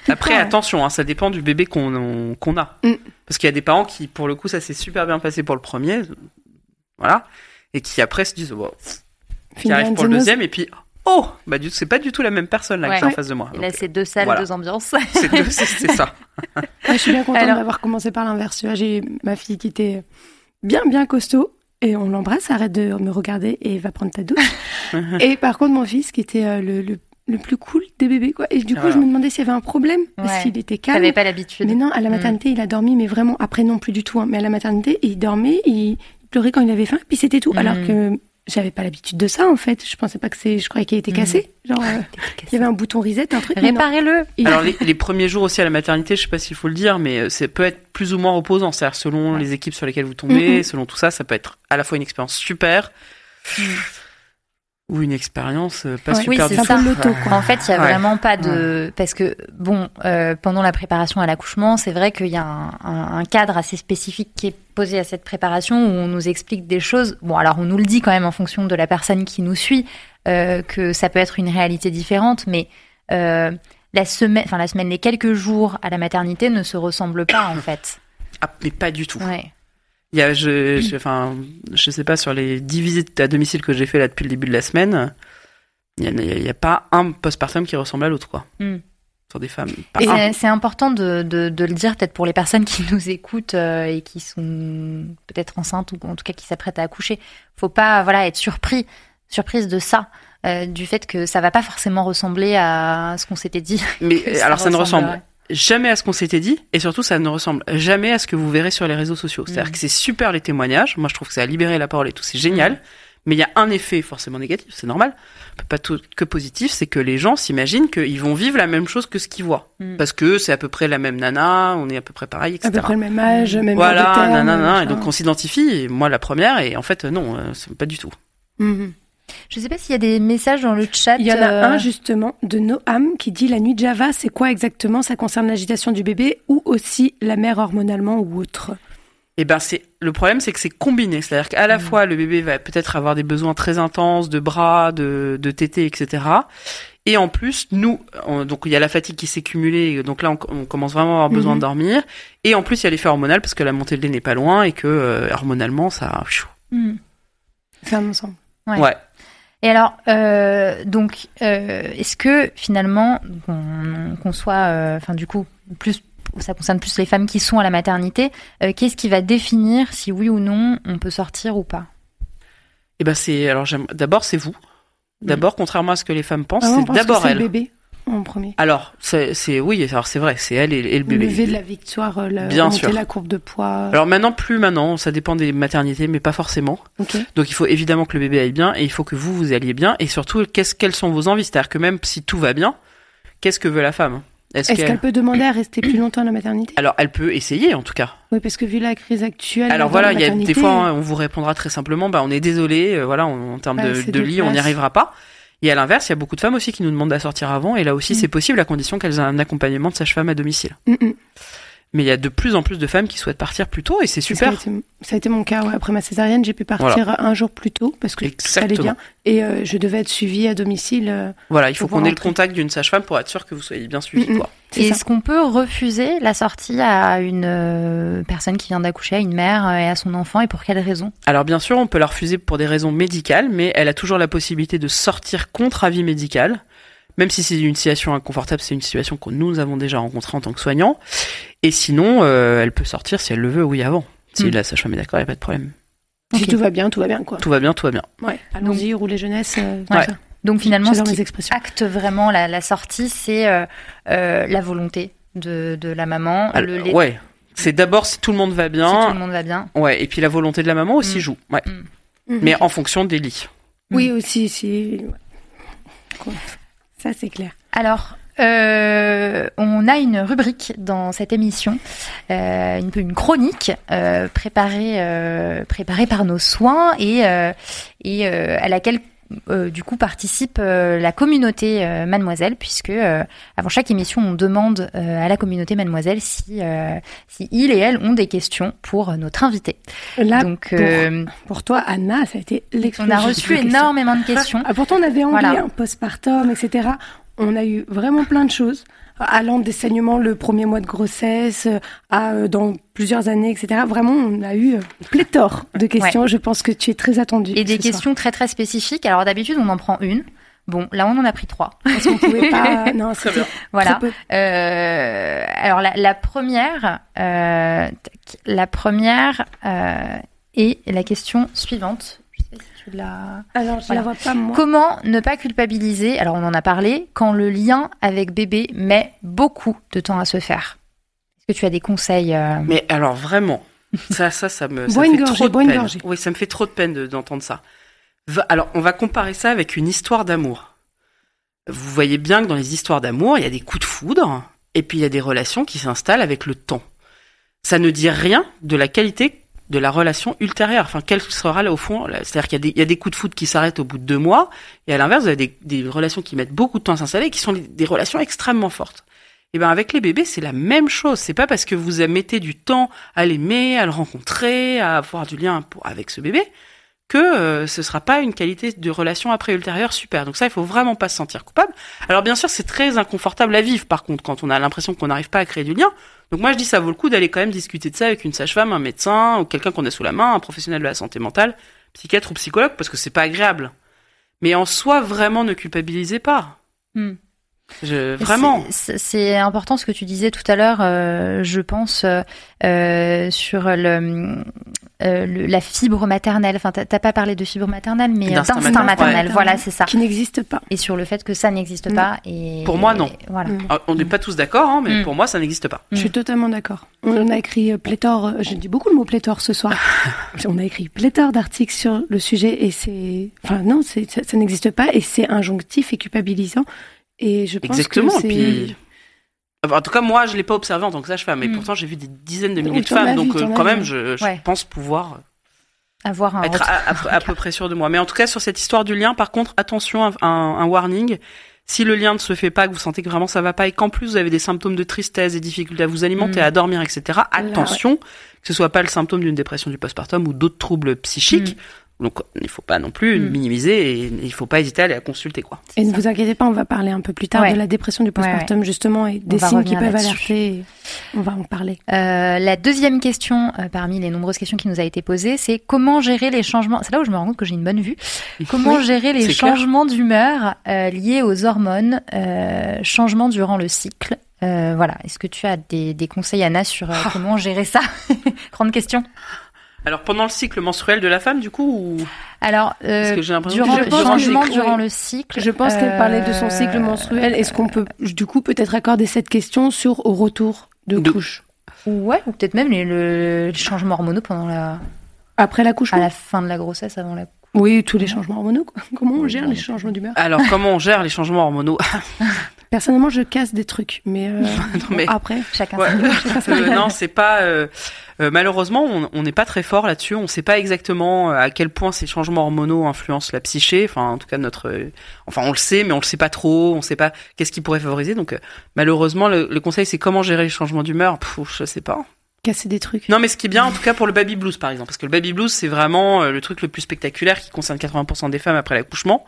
Après, Ouais. attention, hein, ça dépend du bébé qu'on on- qu'on a. Mm. Parce qu'il y a des parents qui, pour le coup, ça s'est super bien passé pour le premier, voilà, et qui après se disent, bon, qui arrivent pour le deuxième, et puis, oh, bah du c'est pas du tout la même personne là que Ouais. j'ai en face de moi. Et là, c'est deux salles, voilà. deux ambiances. c'est ça. Ouais, je suis bien contente Alors- d'avoir commencé par l'inverse. J'ai ma fille qui était bien, bien costaud. Et on l'embrasse, arrête de me regarder et va prendre ta douche. et par contre, mon fils qui était euh, le, le, le plus cool des bébés, quoi. Et du coup, je me demandais s'il y avait un problème. Parce Ouais. qu'il était calme. T'avais pas l'habitude. Mais non, à la Mm. maternité, il a dormi, mais vraiment, après non plus du tout. hein. Mais à la maternité, il dormait, il pleurait quand il avait faim, puis c'était tout. Mm. Alors que j'avais pas l'habitude de ça, en fait. Je pensais pas que c'est. Je croyais qu'il était Mm. cassé. Genre, euh, il y avait un bouton reset, un truc. Réparez-le. Alors les, les premiers jours aussi à la maternité, je sais pas s'il faut le dire, mais euh, c'est peut être plus ou moins reposant. C'est-à-dire selon Ouais. les équipes sur lesquelles vous tombez, Mhm. selon tout ça, ça peut être à la fois une expérience super Mm. Ou une expérience euh, pas Ouais. Oui, super c'est un l'auto, quoi. En fait, il y a Ouais. vraiment pas de parce que bon, euh, pendant la préparation à l'accouchement, c'est vrai qu'il y a un, un- un cadre assez spécifique qui est posé à cette préparation où on nous explique des choses. Bon, alors on nous le dit quand même en fonction de la personne qui nous suit euh, que ça peut être une réalité différente, mais euh, la semaine, enfin la semaine, les quelques jours à la maternité ne se ressemblent pas en fait. Ah, mais pas du tout. Ouais. Il y a, je, je, enfin, je sais pas, sur les 10 visites à domicile que j'ai fait là depuis le début de la semaine, il y a, pas un postpartum qui ressemble à l'autre, quoi. Mm. sur des femmes. C'est- important de, de, de le dire peut-être pour les personnes qui nous écoutent euh, et qui sont peut-être enceintes ou en tout cas qui s'apprêtent à accoucher. Faut pas voilà être surpris, surprise de ça, euh, du fait que ça va pas forcément ressembler à ce qu'on s'était dit. Mais alors ça ne ressemble. Jamais à ce qu'on s'était dit et surtout ça ne ressemble jamais à ce que vous verrez sur les réseaux sociaux. C'est-à-dire Mhm. que c'est super les témoignages. Moi je trouve que ça a libéré la parole et tout, c'est génial. Mais il y a un effet forcément négatif, c'est normal, pas tout que positif, c'est que les gens s'imaginent qu'ils vont vivre la même chose que ce qu'ils voient. Mhm. Parce que c'est à peu près la même nana, on est à peu près pareil, etc. À peu près le même âge, même Voilà, nanana, et donc on s'identifie, moi la première, et en fait non, euh, c'est pas du tout. Je sais pas s'il y a des messages dans le chat. Il y en a euh, un justement de Noam qui dit la nuit de Java, c'est quoi exactement? Ça concerne l'agitation du bébé ou aussi la mère hormonalement ou autre? Et ben c'est le problème, c'est que c'est combiné, c'est-à-dire qu'à la Mm. fois le bébé va peut-être avoir des besoins très intenses de bras, de, de tétés, etc. Et en plus, nous, on- donc il y a la fatigue qui s'est cumulée, donc là on, on commence vraiment à avoir besoin de dormir. Et en plus il y a l'effet hormonal parce que la montée de lait n'est pas loin et que euh, hormonalement ça. pfiou. hmm. Ça me semble. Ouais. Ouais. Et alors, euh, donc, euh, est-ce que finalement, qu'on soit, euh, enfin, du coup, plus, ça concerne plus les femmes qui sont à la maternité, euh, qu'est-ce qui va définir si oui ou non on peut sortir ou pas? Et ben c'est alors j'aime d'abord c'est vous. D'abord, contrairement à ce que les femmes pensent, Ah, c'est d'abord elle. le bébé en premier. Alors c'est oui, alors c'est vrai, c'est elle et, et le Le bébé. lever de la victoire, euh, la, Bien remonter sûr. la courbe de poids. Alors maintenant, plus maintenant, ça dépend des maternités, mais pas forcément. Donc il faut évidemment que le bébé aille bien et il faut que vous vous alliez bien et surtout qu'est-ce quelles sont vos envies? C'est-à-dire que même si tout va bien qu'est-ce que veut la femme? Est-ce qu'elle peut demander à rester plus longtemps à la maternité? Alors elle peut essayer en tout cas Oui, parce que vu la crise actuelle. alors voilà y a des fois hein, on vous répondra très simplement bah on est désolé euh, voilà en, en termes Ouais, de, c'est de de lit on n'y arrivera pas et à l'inverse il y a beaucoup de femmes aussi qui nous demandent à sortir avant et là aussi Mm. c'est possible à condition qu'elles aient un accompagnement de sage-femme à domicile Mm, mm. Mais il y a de plus en plus de femmes qui souhaitent partir plus tôt et c'est Ça super a, été, ça a été mon cas. ouais. Après ma césarienne, j'ai pu partir un jour plus tôt parce que ça allait Exactement. bien. Et euh, je devais être suivie à domicile. euh, voilà il faut qu'on ait le contact d'une sage-femme pour être sûr que vous soyez bien suivi Mm, quoi c'est Et ça. est-ce qu'on peut refuser la sortie à une euh, personne qui vient d'accoucher, à une mère et à son enfant, et pour quelle raison? Alors bien sûr, on peut la refuser pour des raisons médicales, mais elle a toujours la possibilité de sortir contre avis médical. Même si c'est une situation inconfortable, c'est une situation que nous avons déjà rencontrée en tant que soignants. Et sinon, euh, elle peut sortir si elle le veut, oui, avant. Si Mm. la sage-femme est d'accord, il n'y a pas de problème. Si tout va bien, tout va bien quoi. Tout va bien, tout va bien. Ouais. Allons-y, rouler jeunesse. euh, Ouais. Donc finalement, ce qui acte vraiment la, la sortie, c'est euh, euh, la volonté de, de la maman, le Alors, ouais. C'est d'abord si tout le monde va si bien. tout le monde va bien. Ouais. Et puis la volonté de la maman aussi Mm. joue. Ouais. Mhm. Mais en fonction des lits. Oui, aussi, si. ouais. Ça, c'est clair. Alors, euh, on a une rubrique dans cette émission, euh, une, chronique euh, préparée, euh, préparée par nos soins et, euh, et euh, à laquelle euh, du coup participe euh, la communauté euh, Mademoiselle, puisque avant chaque émission, on demande à la communauté Mademoiselle si, si ils et elles ont des questions pour notre invité. Là, Donc, pour, pour toi, Anna, ça a été on l'explosion. a reçu de énormément de questions. Ah, pourtant, on avait anglais, Voilà. un postpartum, etc. On a eu vraiment plein de choses, allant des saignements le premier mois de grossesse, euh, à euh, dans plusieurs années, etc. Vraiment, on a eu euh, pléthore de questions. Je pense que tu es très attendue. Et des soir. questions très très spécifiques. Alors d'habitude, on en prend une. Bon, là, on en a pris trois. Parce qu'on pouvait pas. Non, c'était. Voilà. peu. Euh, alors la, la première, euh, la première euh, est la question suivante. Je sais pas si tu l'as. Alors, je Voilà. la vois pas, moi. Comment ne pas culpabiliser Alors on en a parlé quand le lien avec bébé met beaucoup de temps à se faire? Est-ce que tu as des conseils euh, Mais alors vraiment, ça, ça, ça me, ça fait gorgée, trop de peine. gorgée. Oui, ça me fait trop de peine de- d'entendre ça. Va- Alors, on va comparer ça avec une histoire d'amour. Vous voyez bien que dans les histoires d'amour, il y a des coups de foudre, et puis il y a des relations qui s'installent avec le temps. Ça ne dit rien de la qualité de la relation ultérieure. Enfin, quelle sera là au fond C'est-à-dire qu'il y, a des- coups de foudre qui s'arrêtent au bout de deux mois, et à l'inverse, vous avez des, relations qui mettent beaucoup de temps à s'installer, qui sont des- relations extrêmement fortes. Et ben avec les bébés, c'est la même chose. C'est pas parce que vous mettez du temps à l'aimer, à le rencontrer, à avoir du lien avec ce bébé, que euh, ce sera pas une qualité de relation après ultérieure super. Donc ça, il faut vraiment pas se sentir coupable. Alors bien sûr, c'est très inconfortable à vivre. Par contre, quand on a l'impression qu'on n'arrive pas à créer du lien. Donc moi, je dis ça vaut le coup d'aller quand même discuter de ça avec une sage-femme, un médecin ou quelqu'un qu'on a sous la main, un professionnel de la santé mentale, psychiatre ou psychologue, parce que c'est pas agréable. Mais en soi, vraiment, ne culpabilisez pas. hmm. Je, vraiment. C'est important ce que tu disais tout à l'heure, euh, je pense, euh, sur le, euh, le- la fibre maternelle. Enfin, t'as pas parlé de fibre maternelle, mais D'instinct maternel. maternel. Ouais. Voilà, c'est ça. Qui n'existe pas. Et sur le fait que ça n'existe Mm. pas. Et Pour moi, non. et voilà. Mm. Ah, On n'est pas tous d'accord, hein, mais Mm. pour moi, ça n'existe pas. Je suis totalement d'accord. On a écrit pléthore, j'ai dit beaucoup le mot pléthore ce soir. On a écrit pléthore d'articles sur le sujet et c'est, enfin non, ça n'existe pas et c'est injonctif et culpabilisant. Et je pense Exactement. que c'est... Puis... En tout cas, moi, je l'ai pas observé en tant que sage-femme, mais Mm. pourtant, j'ai vu des dizaines de milliers de femmes, donc vu, euh, quand même, je, je Ouais. pense pouvoir Avoir un être à, à- à peu près sûr de moi. Mais en tout cas, sur cette histoire du lien, par contre, attention, un, un- warning. Si le lien ne se fait pas, que vous sentez que vraiment ça va pas, et qu'en plus vous avez des symptômes de tristesse, des difficultés à vous alimenter, Mm. à dormir, etc., attention, que ce soit pas le symptôme d'une dépression du postpartum ou d'autres troubles psychiques. Donc, il faut pas non plus Mm. minimiser et il faut pas hésiter à aller la consulter, quoi. Et ne vous inquiétez pas, on va parler un peu plus tard Ouais. de la dépression du postpartum justement et des signes qui peuvent alerter. On va en parler. Euh, la deuxième question, euh, parmi les nombreuses questions qui nous a été posée, c'est comment gérer les changements. C'est là où je me rends compte que j'ai une bonne vue. Comment Oui, gérer les changements d'humeur euh, liés aux hormones, euh, changements durant le cycle? Euh, voilà. Est-ce que tu as des, des conseils, Anna, sur euh, Ah. comment gérer ça? Grande question. Alors, pendant le cycle menstruel de la femme, du coup, ou... Alors, Parce euh, que j'ai l'impression durant je le pense que durant le cycle. Je pense qu'elle parlait de son cycle euh, menstruel. Est-ce qu'on peut du coup peut-être accorder cette question sur au retour de, De- couche Ouais, ou peut-être même les, le, les changements hormonaux pendant la, après à l'accouchement la fin de la grossesse, avant la. Oui, tous les changements hormonaux. quoi. Comment on gère les changements d'humeur Alors, comment on gère les changements hormonaux? Personnellement, je casse des trucs, mais, euh, bon, mais- après, Chacun. Ouais. sa- Euh, non, c'est pas. euh, euh, malheureusement, on n'est pas très fort là-dessus. On ne sait pas exactement euh, à quel point ces changements hormonaux influencent la psyché. Enfin, en tout cas, notre. euh, enfin, on le sait, mais on le sait pas trop. On sait pas qu'est-ce qui pourrait favoriser. Donc, euh, malheureusement, le, le conseil, c'est comment gérer les changements d'humeur. Je sais pas. casser des trucs. Non, mais ce qui est bien, en tout cas, pour le baby blues, par exemple, parce que le baby blues, c'est vraiment le truc le plus spectaculaire qui concerne 80% des femmes après l'accouchement.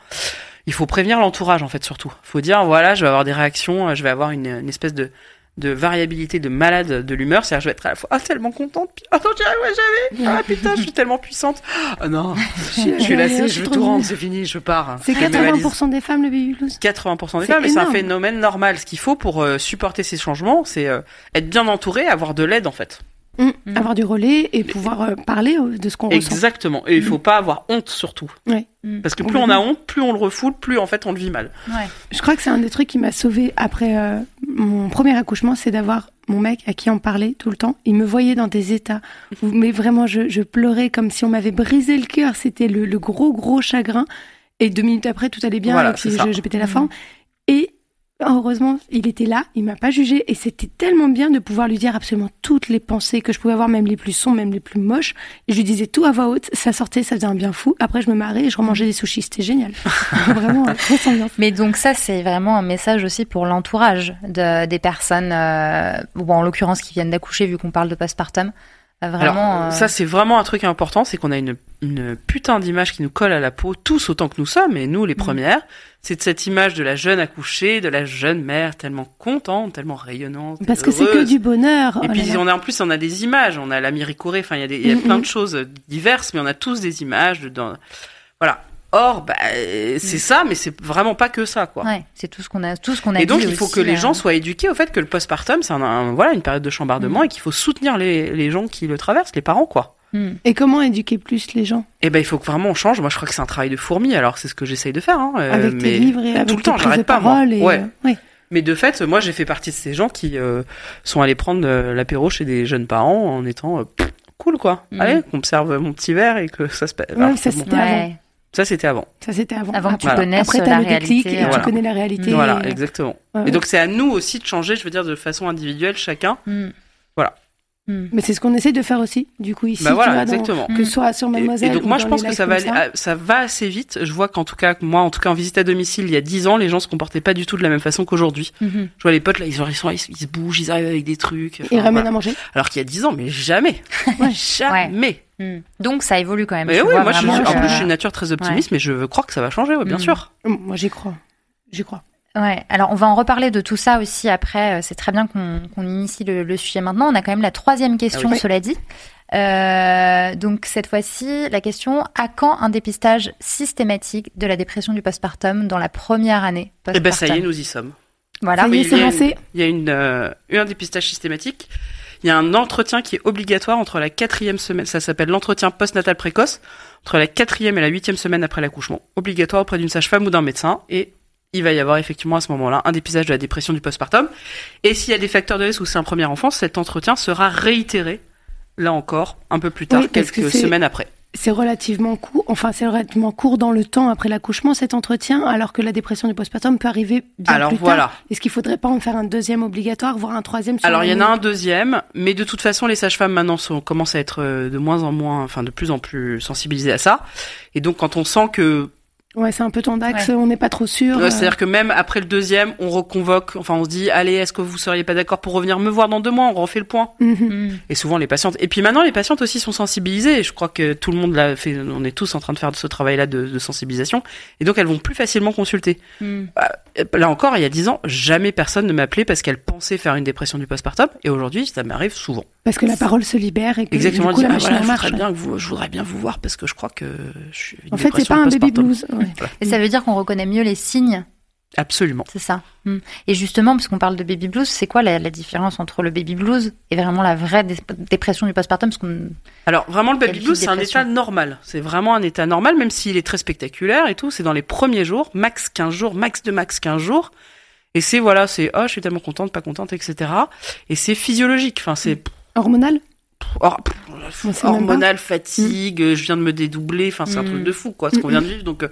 Il faut prévenir l'entourage, en fait, surtout. Il faut dire, voilà, je vais avoir des réactions, euh, je vais avoir une, une espèce de, de variabilité de malade de l'humeur. C'est-à-dire, je vais être à la fois, ah, tellement contente, puis, ah non, j'y arriverai jamais. Ah, putain, je suis tellement puissante. Ah non, je suis lassée, je veux tout rendre, c'est fini, je pars. C'est Je mets ma valise. 80% des femmes le blues? 80% des femmes, et c'est un phénomène normal. Ce qu'il faut pour euh, supporter ces changements, c'est euh, être bien entouré, avoir de l'aide, en fait. Mm. Mm. Avoir du relais et pouvoir euh, parler euh, de ce qu'on ressent. Exactement. Et il faut pas avoir honte surtout. Ouais. Mm. Parce que plus on a honte, plus on le refoule, plus en fait on le vit mal. Ouais. Je crois que c'est un des trucs qui m'a sauvée après euh, mon premier accouchement, c'est d'avoir mon mec à qui en parler tout le temps. Il me voyait dans des états où, mais vraiment, je, je pleurais comme si on m'avait brisé le cœur. C'était le, le gros, gros chagrin. Et deux minutes après, tout allait bien Voilà, et puis je, je pétais la forme. Et heureusement, il était là, il m'a pas jugé et c'était tellement bien de pouvoir lui dire absolument toutes les pensées que je pouvais avoir, même les plus sombres, même les plus moches. Et je lui disais tout à voix haute, ça sortait, ça faisait un bien fou. Après, je me marrais et je remangeais des sushis. C'était génial. Vraiment, euh, ambiance. Mais donc ça, c'est vraiment un message aussi pour l'entourage de, des personnes, euh, bon, en l'occurrence qui viennent d'accoucher, vu qu'on parle de postpartum. Euh, Vraiment. Alors euh, ça c'est vraiment un truc important, c'est qu'on a une, une putain d'image qui nous colle à la peau, tous autant que nous sommes, et nous les premières. C'est de cette image de la jeune accouchée, de la jeune mère tellement contente, tellement rayonnante. Parce que c'est que du bonheur. Et Oh puis là on a en plus on a des images, on a la Corée, enfin il y a, des, y a Mm, plein mm. de choses diverses, mais on a tous des images dans- voilà. Or bah euh, c'est ça, mais c'est vraiment pas que ça quoi. Ouais, c'est tout ce qu'on a, tout ce qu'on a Et donc dit il faut aussi, que les euh, gens soient éduqués au fait que le postpartum c'est un, un- voilà une période de chambardement Mm. et qu'il faut soutenir les, les gens qui le traversent, les parents quoi. hmm. Et comment éduquer plus les gens? Et ben il faut que vraiment on change. Moi je crois que c'est un travail de fourmi. Alors c'est ce que j'essaye de faire. Hein, euh, Avec mais tes livres et avec tout le temps, j'arrête pas moi. et, Ouais. ouais. Mais de fait, moi j'ai fait partie de ces gens qui euh, sont allés prendre euh, l'apéro chez des jeunes parents en étant euh, pff, cool quoi. Allez, qu'on me serve mon petit verre et que ça se passe. Ouais, ça, c'était avant. Ouais. Ça c'était avant. Ça c'était avant. Avant que tu Après- connaisses Après, la t'as le déclic réalité, et voilà. tu connais la réalité. Voilà, et- exactement. Ouais, Et donc c'est à nous aussi de changer, je veux dire, de façon individuelle chacun. Hmm. Hmm. Mais c'est ce qu'on essaie de faire aussi, du coup, ici. bah tu voilà, vois, dans- exactement. Que ce soit sur Mademoiselle. et donc ou moi dans je pense que ça va aller, ça va assez vite. Je vois qu'en tout cas moi en tout cas en visite à domicile il y a 10 ans les gens se comportaient pas du tout de la même façon qu'aujourd'hui. Mhm. Je vois les potes là ils, ont- ils, sont, ils, se bougent, ils arrivent avec des trucs. Ils ramènent voilà. à manger. Alors qu'il y a 10 ans mais jamais, jamais. Hmm. Donc ça évolue quand même. Mais oui, moi je suis, vraiment en plus je suis une nature très optimiste mais je crois que ça va changer, ouais, bien Mm. sûr. Moi, j'y crois. J'y crois. Ouais, alors on va en reparler de tout ça aussi après. Euh, C'est très bien qu'on initie le, le sujet maintenant. On a quand même la troisième question, Ah oui. cela dit. Euh, donc cette fois-ci, la question à quand un dépistage systématique de la dépression du postpartum dans la première année Et ben ça y est, nous y sommes. Voilà. Ça y Oui, est, c'est il y a lancé. une- Il y a une, euh, un dépistage systématique. Il y a un entretien qui est obligatoire entre la quatrième semaine, ça s'appelle l'entretien postnatal précoce, entre la quatrième et la huitième semaine après l'accouchement. Obligatoire auprès d'une sage-femme ou d'un médecin. Et il va y avoir effectivement à ce moment-là un dépistage de la dépression du postpartum. Et s'il y a des facteurs de risque ou c'est un premier enfant, cet entretien sera réitéré, là encore, un peu plus tard, Oui, parce que quelques semaines après. C'est relativement court, enfin c'est relativement court dans le temps après l'accouchement cet entretien, alors que la dépression du postpartum peut arriver bien Alors plus voilà. tard. Est-ce qu'il faudrait pas en faire un deuxième obligatoire, voire un troisième sur Alors il y en a un deuxième, mais de toute façon les sages-femmes maintenant sont, commencent à être euh, de moins en moins, enfin de plus en plus sensibilisées à ça. Et donc quand on sent que, Ouais, c'est un peu ton axe, on n'est pas trop sûr. Ouais, euh, c'est-à-dire que même après le deuxième, on reconvoque, enfin on se dit, allez, est-ce que vous seriez pas d'accord pour revenir me voir dans deux mois? On refait le point. mhm. Mm. Et souvent les patientes. Et puis maintenant les patientes aussi sont sensibilisées. Je crois que tout le monde l'a fait. On est tous en train de faire ce travail-là de, de sensibilisation. Et donc elles vont plus facilement consulter. Mm. Euh, Là encore, il y a dix ans, jamais personne ne m'appelait parce qu'elle pensait faire une dépression du postpartum. Et aujourd'hui, ça m'arrive souvent. Parce que la parole se libère et que Exactement. du coup elle la dit, ah, machine voilà, je, voudrais bien que vous, je voudrais bien vous voir parce que je crois que je suis. une En fait, c'est pas un baby blues. ouais. Et ça veut dire qu'on reconnaît mieux les signes, Absolument. c'est ça. Mm. Et justement, puisqu'on parle de baby blues, c'est quoi la, la différence entre le baby blues et vraiment la vraie dé- dépression du postpartum? Parce qu'on Alors vraiment le baby blues c'est un état normal. C'est vraiment un état normal même s'il est très spectaculaire et tout, c'est dans les premiers jours, max 15 jours, max de max 15 jours. Et c'est voilà, c'est oh je suis tellement contente, pas contente, etc. Et c'est physiologique. Enfin c'est Hormonal or- pff, hormonal, fatigue, euh, je viens de me dédoubler. Enfin c'est un Mm. truc de fou quoi, ce qu'on Mm, vient de vivre. Donc euh,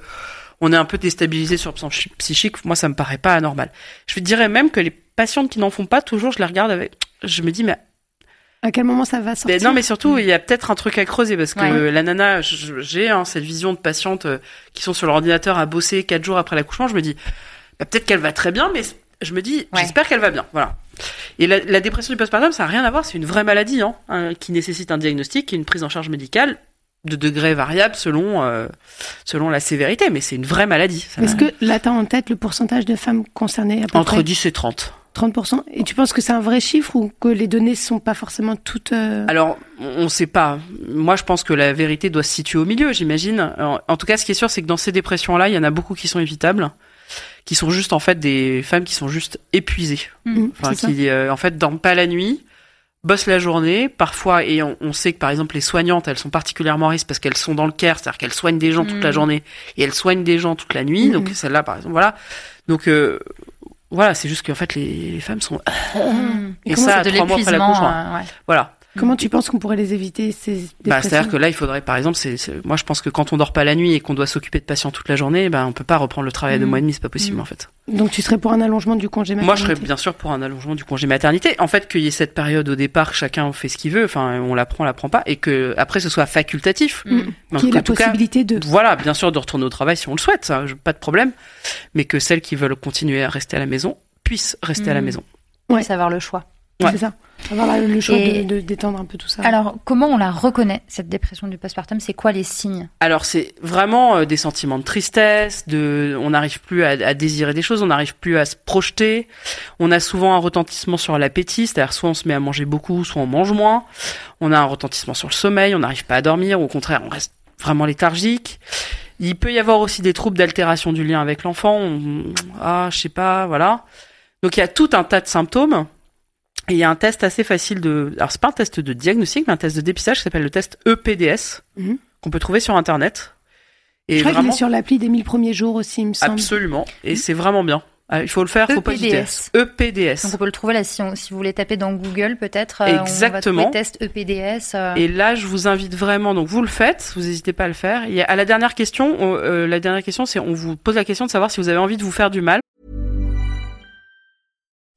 on est un peu déstabilisé sur le plan psy- psychique. Moi ça me paraît pas anormal. Je dirais même que les patientes qui n'en font pas toujours, je les regarde avec, je me dis mais À quel moment ça va mais sortir non, mais surtout, il y a peut-être un truc à creuser parce que Ouais. la nana, j'ai hein, cette vision de patientes euh, qui sont sur l'ordinateur à bosser quatre jours après l'accouchement. Je me dis, bah, peut-être qu'elle va très bien, mais je me dis, Ouais. j'espère qu'elle va bien. Voilà. Et la, la dépression du postpartum, ça n'a rien à voir. C'est une vraie maladie hein, hein, qui nécessite un diagnostic et une prise en charge médicale de degrés variables selon euh, selon la sévérité, mais c'est une vraie maladie. Est-ce que là, tu as en tête le pourcentage de femmes concernées à peu entre près 10 et 30. 30% Et tu penses que c'est un vrai chiffre ou que les données sont pas forcément toutes... euh, Alors, on ne sait pas. Moi, je pense que la vérité doit se situer au milieu, j'imagine. En tout cas, ce qui est sûr, c'est que dans ces dépressions-là, il y en a beaucoup qui sont évitables, qui sont juste en fait des femmes qui sont juste épuisées, mm, enfin c'est ça qui euh, en fait dorment pas la nuit, bossent la journée, parfois. Et on, on sait que par exemple les soignantes, elles sont particulièrement à risque parce qu'elles sont dans le care, c'est-à-dire qu'elles soignent des gens toute la Mm. journée et elles soignent des gens toute la nuit. Mhm. Donc celle-là, par exemple, voilà. Donc euh, voilà, c'est juste qu'en fait les, les femmes sont et comment ça c'est de trois mois après l'épuisement. l'accouchement. euh, ouais. Voilà. Comment tu penses qu'on pourrait les éviter ces Bah, dépressions c'est-à-dire que là, il faudrait, par exemple, c'est, c'est- moi, je pense que quand on dort pas la nuit et qu'on doit s'occuper de patients toute la journée, ben, on peut pas reprendre le travail à deux Mm. mois et demi, c'est pas possible, Mm. en fait. Donc tu serais pour un allongement du congé maternité Moi, je serais bien sûr pour un allongement du congé maternité. En fait, qu'il y ait cette période au départ, que chacun fait ce qu'il veut, enfin, on l'apprend, on l'apprend pas, et que après, ce soit facultatif. Mm. Mais Qui est en la tout cas, possibilité de... voilà, bien sûr, de retourner au travail si on le souhaite, ça, je- pas de problème. Mais que celles qui veulent continuer à rester à la maison puissent rester à la Mm. maison. Ouais. Savoir le choix. Ouais. C'est ça. Avoir la- le choix Et- de, détendre un peu tout ça. Alors, comment on la reconnaît, cette dépression du postpartum? C'est quoi les signes? Alors c'est vraiment euh, des sentiments de tristesse, de, on n'arrive plus à, à désirer des choses, on n'arrive plus à se projeter. On a souvent un retentissement sur l'appétit, c'est-à-dire soit on se met à manger beaucoup, soit on mange moins. On a un retentissement sur le sommeil, on n'arrive pas à dormir, ou au contraire on reste vraiment léthargique. Il peut y avoir aussi des troubles d'altération du lien avec l'enfant. On- Ah, je sais pas, voilà. Donc il y a tout un tas de symptômes. Et il y a un test assez facile de. Alors, c'est pas un test de diagnostic, mais un test de dépistage qui s'appelle le test E EPDS, Mhm. qu'on peut trouver sur Internet. Et je crois qu'il vraiment, est sur l'appli des 1000 premiers jours aussi, il me semble. absolument. Et c'est vraiment bien. Ah, Il faut le faire, faut pas hésiter. EPDS. EPDS. Donc on peut le trouver là si, on- si vous voulez taper dans Google peut-être. euh, On va Exactement. test EPDS. euh, Et là, je vous invite vraiment. Donc, vous le faites. Vous n'hésitez pas à le faire. Il a, à la dernière question, on- euh, la dernière question, c'est on vous pose la question de savoir si vous avez envie de vous faire du mal.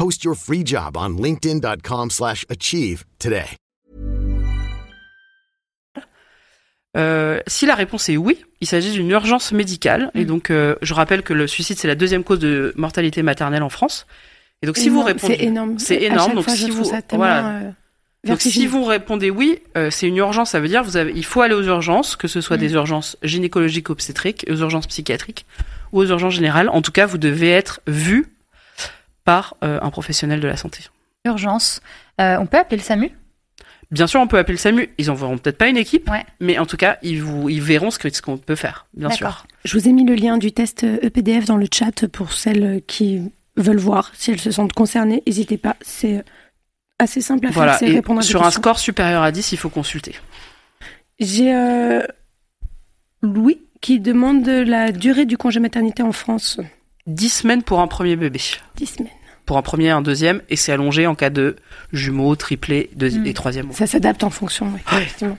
Post your free job on linkedin.com/achieve slash achieve today. Euh, si la réponse est oui, il s'agit d'une urgence médicale. Et Mm. donc, euh, je rappelle que le suicide, c'est la deuxième cause de mortalité maternelle en France. Et donc, si vous répondez, C'est énorme. C'est énorme, donc fois, si vous- voilà. euh, Donc si vous répondez oui, euh, c'est une urgence, ça veut dire vous avez, il faut aller aux urgences, que ce soit Mm. des urgences gynécologiques, obstétriques, aux urgences psychiatriques ou aux urgences générales. En tout cas, vous devez être vu par euh, un professionnel de la santé. Urgence. Euh, on peut appeler le SAMU? Bien sûr, on peut appeler le SAMU. Ils enverront peut-être pas une équipe, Ouais. mais en tout cas, ils vous, ils verront ce qu'on peut faire, bien sûr. D'accord. Je vous ai mis le lien du test euh, EPDF dans le chat pour celles qui veulent voir si elles se sentent concernées. N'hésitez pas, c'est assez simple à Voilà. faire, c'est Et répondre à des sur un score supérieur à 10, il faut consulter. J'ai euh, Louis qui demande la durée du congé maternité en France. 10 semaines pour un premier bébé. 10 semaines. Pour un premier et un deuxième, et c'est allongé en cas de jumeaux, triplés deux- Mm. et troisième. Ça s'adapte en fonction, oui. Ouais. effectivement.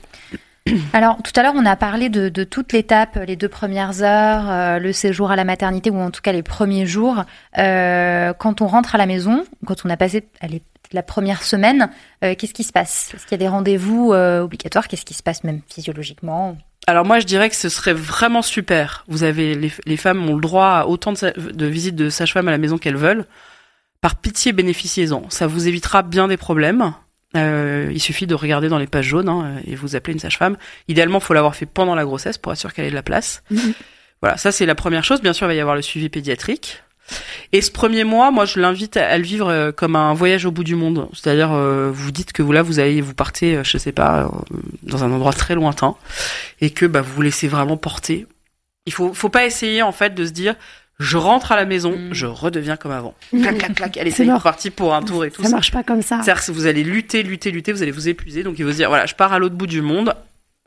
Alors, tout à l'heure, on a parlé de, de toute l'étape, les deux premières heures, euh, le séjour à la maternité, ou en tout cas les premiers jours. Euh, quand on rentre à la maison, quand on a passé allez, la première semaine, euh, qu'est-ce qui se passe? Est-ce qu'il y a des rendez-vous euh, obligatoires? Qu'est-ce qui se passe même physiologiquement? Alors moi, je dirais que ce serait vraiment super. Vous avez les, les femmes ont le droit à autant de, visites de sage-femme à la maison qu'elles veulent. Par pitié, bénéficiez-en. Ça vous évitera bien des problèmes. Euh, il suffit de regarder dans les pages jaunes hein, et vous appelez une sage-femme. Idéalement, faut l'avoir fait pendant la grossesse pour sûr qu'elle ait de la place. Voilà, ça c'est la première chose. Bien sûr, il va y avoir le suivi pédiatrique. Et ce premier mois, moi, je l'invite à, à le vivre euh, comme un voyage au bout du monde. C'est-à-dire, euh, vous dites que vous là, vous allez, vous partez, euh, je sais pas, euh, dans un endroit très lointain, et que bah, vous vous laissez vraiment porter. Il faut, faut pas essayer en fait de se dire, je rentre à la maison, Mm. je redeviens comme avant. Clac, clac, clac. Allez, C'est parti pour un tour et tout Ça ça. marche pas comme ça. C'est-à-dire que vous allez lutter, lutter, lutter, vous allez vous épuiser. Donc il faut se dire, voilà, je pars à l'autre bout du monde.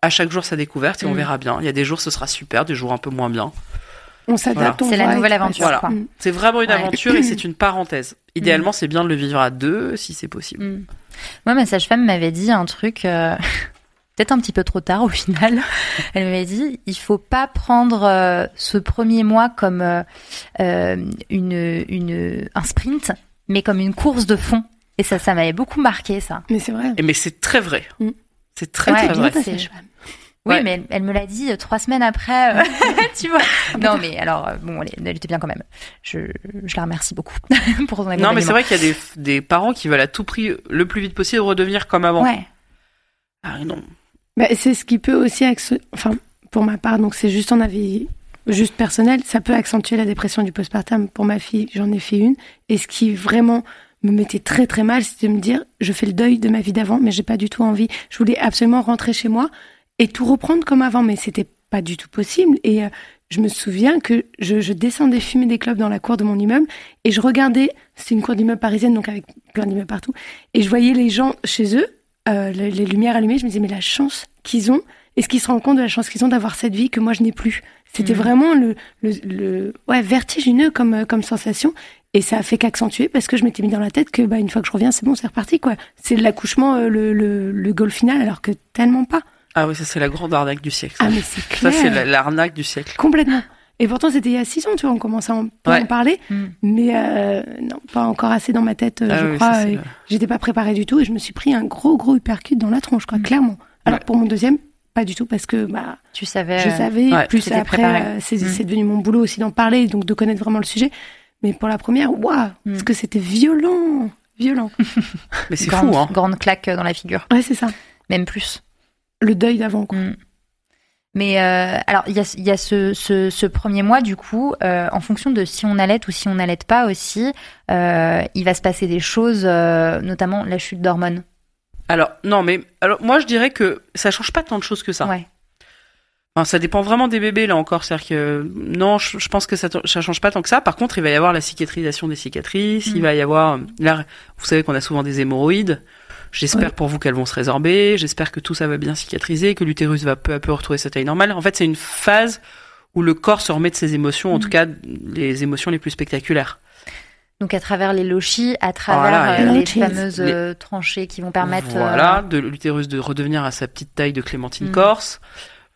À chaque jour sa découverte et on Mm. verra bien. Il y a des jours ce sera super, des jours un peu moins bien. On s'adapte, C'est la nouvelle aventure, Voilà. Mm. C'est vraiment une Ouais. aventure et c'est une parenthèse. Idéalement, c'est bien de le vivre à deux si c'est possible. Mm. Moi, ma sage-femme m'avait dit un truc, euh, peut-être un petit peu trop tard au final. Elle m'avait dit, il faut pas prendre euh, ce premier mois comme euh, euh, une, une, un sprint, mais comme une course de fond. Et ça, ça m'avait beaucoup marqué, ça. Mais c'est vrai. Et mais c'est très vrai. Mm. C'est très Ouais, très Bien vrai. Oui, Ouais. mais elle, elle me l'a dit euh, trois semaines après, euh, tu vois. Non, mais alors, euh, bon, elle, elle était bien quand même. Je, je la remercie beaucoup pour son Non, mais c'est vrai qu'il y a des, des parents qui veulent à tout prix, le plus vite possible, redevenir comme avant. Ouais. Ah non. Bah, c'est ce qui peut aussi, enfin, pour ma part, donc c'est juste un avis juste personnel, ça peut accentuer la dépression du postpartum. Pour ma fille, j'en ai fait une. Et ce qui vraiment me mettait très très mal, c'était de me dire, je fais le deuil de ma vie d'avant, mais j'ai pas du tout envie. Je voulais absolument rentrer chez moi et tout reprendre comme avant, mais c'était pas du tout possible. Et euh, je me souviens que je, je descendais fumer des clopes dans la cour de mon immeuble et je regardais, c'est une cour d'immeuble parisienne, donc avec plein d'immeubles partout, et je voyais les gens chez eux, euh, les, les lumières allumées, je me disais, mais la chance qu'ils ont, est-ce qu'ils se rendent compte de la chance qu'ils ont d'avoir cette vie que moi je n'ai plus? C'était Mhm. vraiment le, le, le- ouais, vertigineux comme, euh, comme sensation. Et ça a fait qu'accentuer parce que je m'étais mis dans la tête que bah, une fois que je reviens, c'est bon, c'est reparti. quoi. C'est l'accouchement, euh, le, le, le goal final, alors que tellement pas. Ah oui, ça c'est la grande arnaque du siècle. ça. Ah, mais c'est ça clair. c'est la- l'arnaque du siècle. Complètement. Et pourtant, c'était il y a six ans, tu vois, on commençait à en, pas Ouais. en parler. Mm. Mais euh, non, pas encore assez dans ma tête, euh, Ah je oui, crois. ça, c'est le- J'étais pas préparée du tout et je me suis pris un gros, gros uppercut dans la tronche, quoi, Mm. clairement. Alors Ouais. pour mon deuxième, pas du tout, parce que bah, Tu savais. je euh, savais. ouais, plus après, c'est Mm. c'est devenu mon boulot aussi d'en parler, donc de connaître vraiment le sujet. Mais pour la première, waouh, Mm. parce que c'était violent, violent. Mais c'est fou, hein. grande claque dans la figure. Ouais, c'est ça. Même plus. Le deuil d'avant, quoi. Mm. Mais euh, alors, il y a, il y a ce, ce, ce premier mois, du coup, euh, en fonction de si on allait ou si on n'allait pas aussi, euh, il va se passer des choses, euh, notamment la chute d'hormones. Alors, non, mais alors moi je dirais que ça change pas tant de choses que ça. Ouais. Enfin, ça dépend vraiment des bébés là encore. C'est-à-dire que non, je, je pense que ça, ça change pas tant que ça. Par contre, il va y avoir la cicatrisation des cicatrices. Il Mm. va y avoir là, vous savez qu'on a souvent des hémorroïdes. J'espère Ouais. pour vous qu'elles vont se résorber. J'espère que tout ça va bien cicatriser, que l'utérus va peu à peu retrouver sa taille normale. En fait, c'est une phase où le corps se remet de ses émotions, en Mm. tout cas les émotions les plus spectaculaires. Donc à travers les lochis, à travers Voilà, euh, les fameuses euh, tranchées qui vont permettre. euh, Voilà, de l'utérus de redevenir à sa petite taille de clémentine Mm. corse.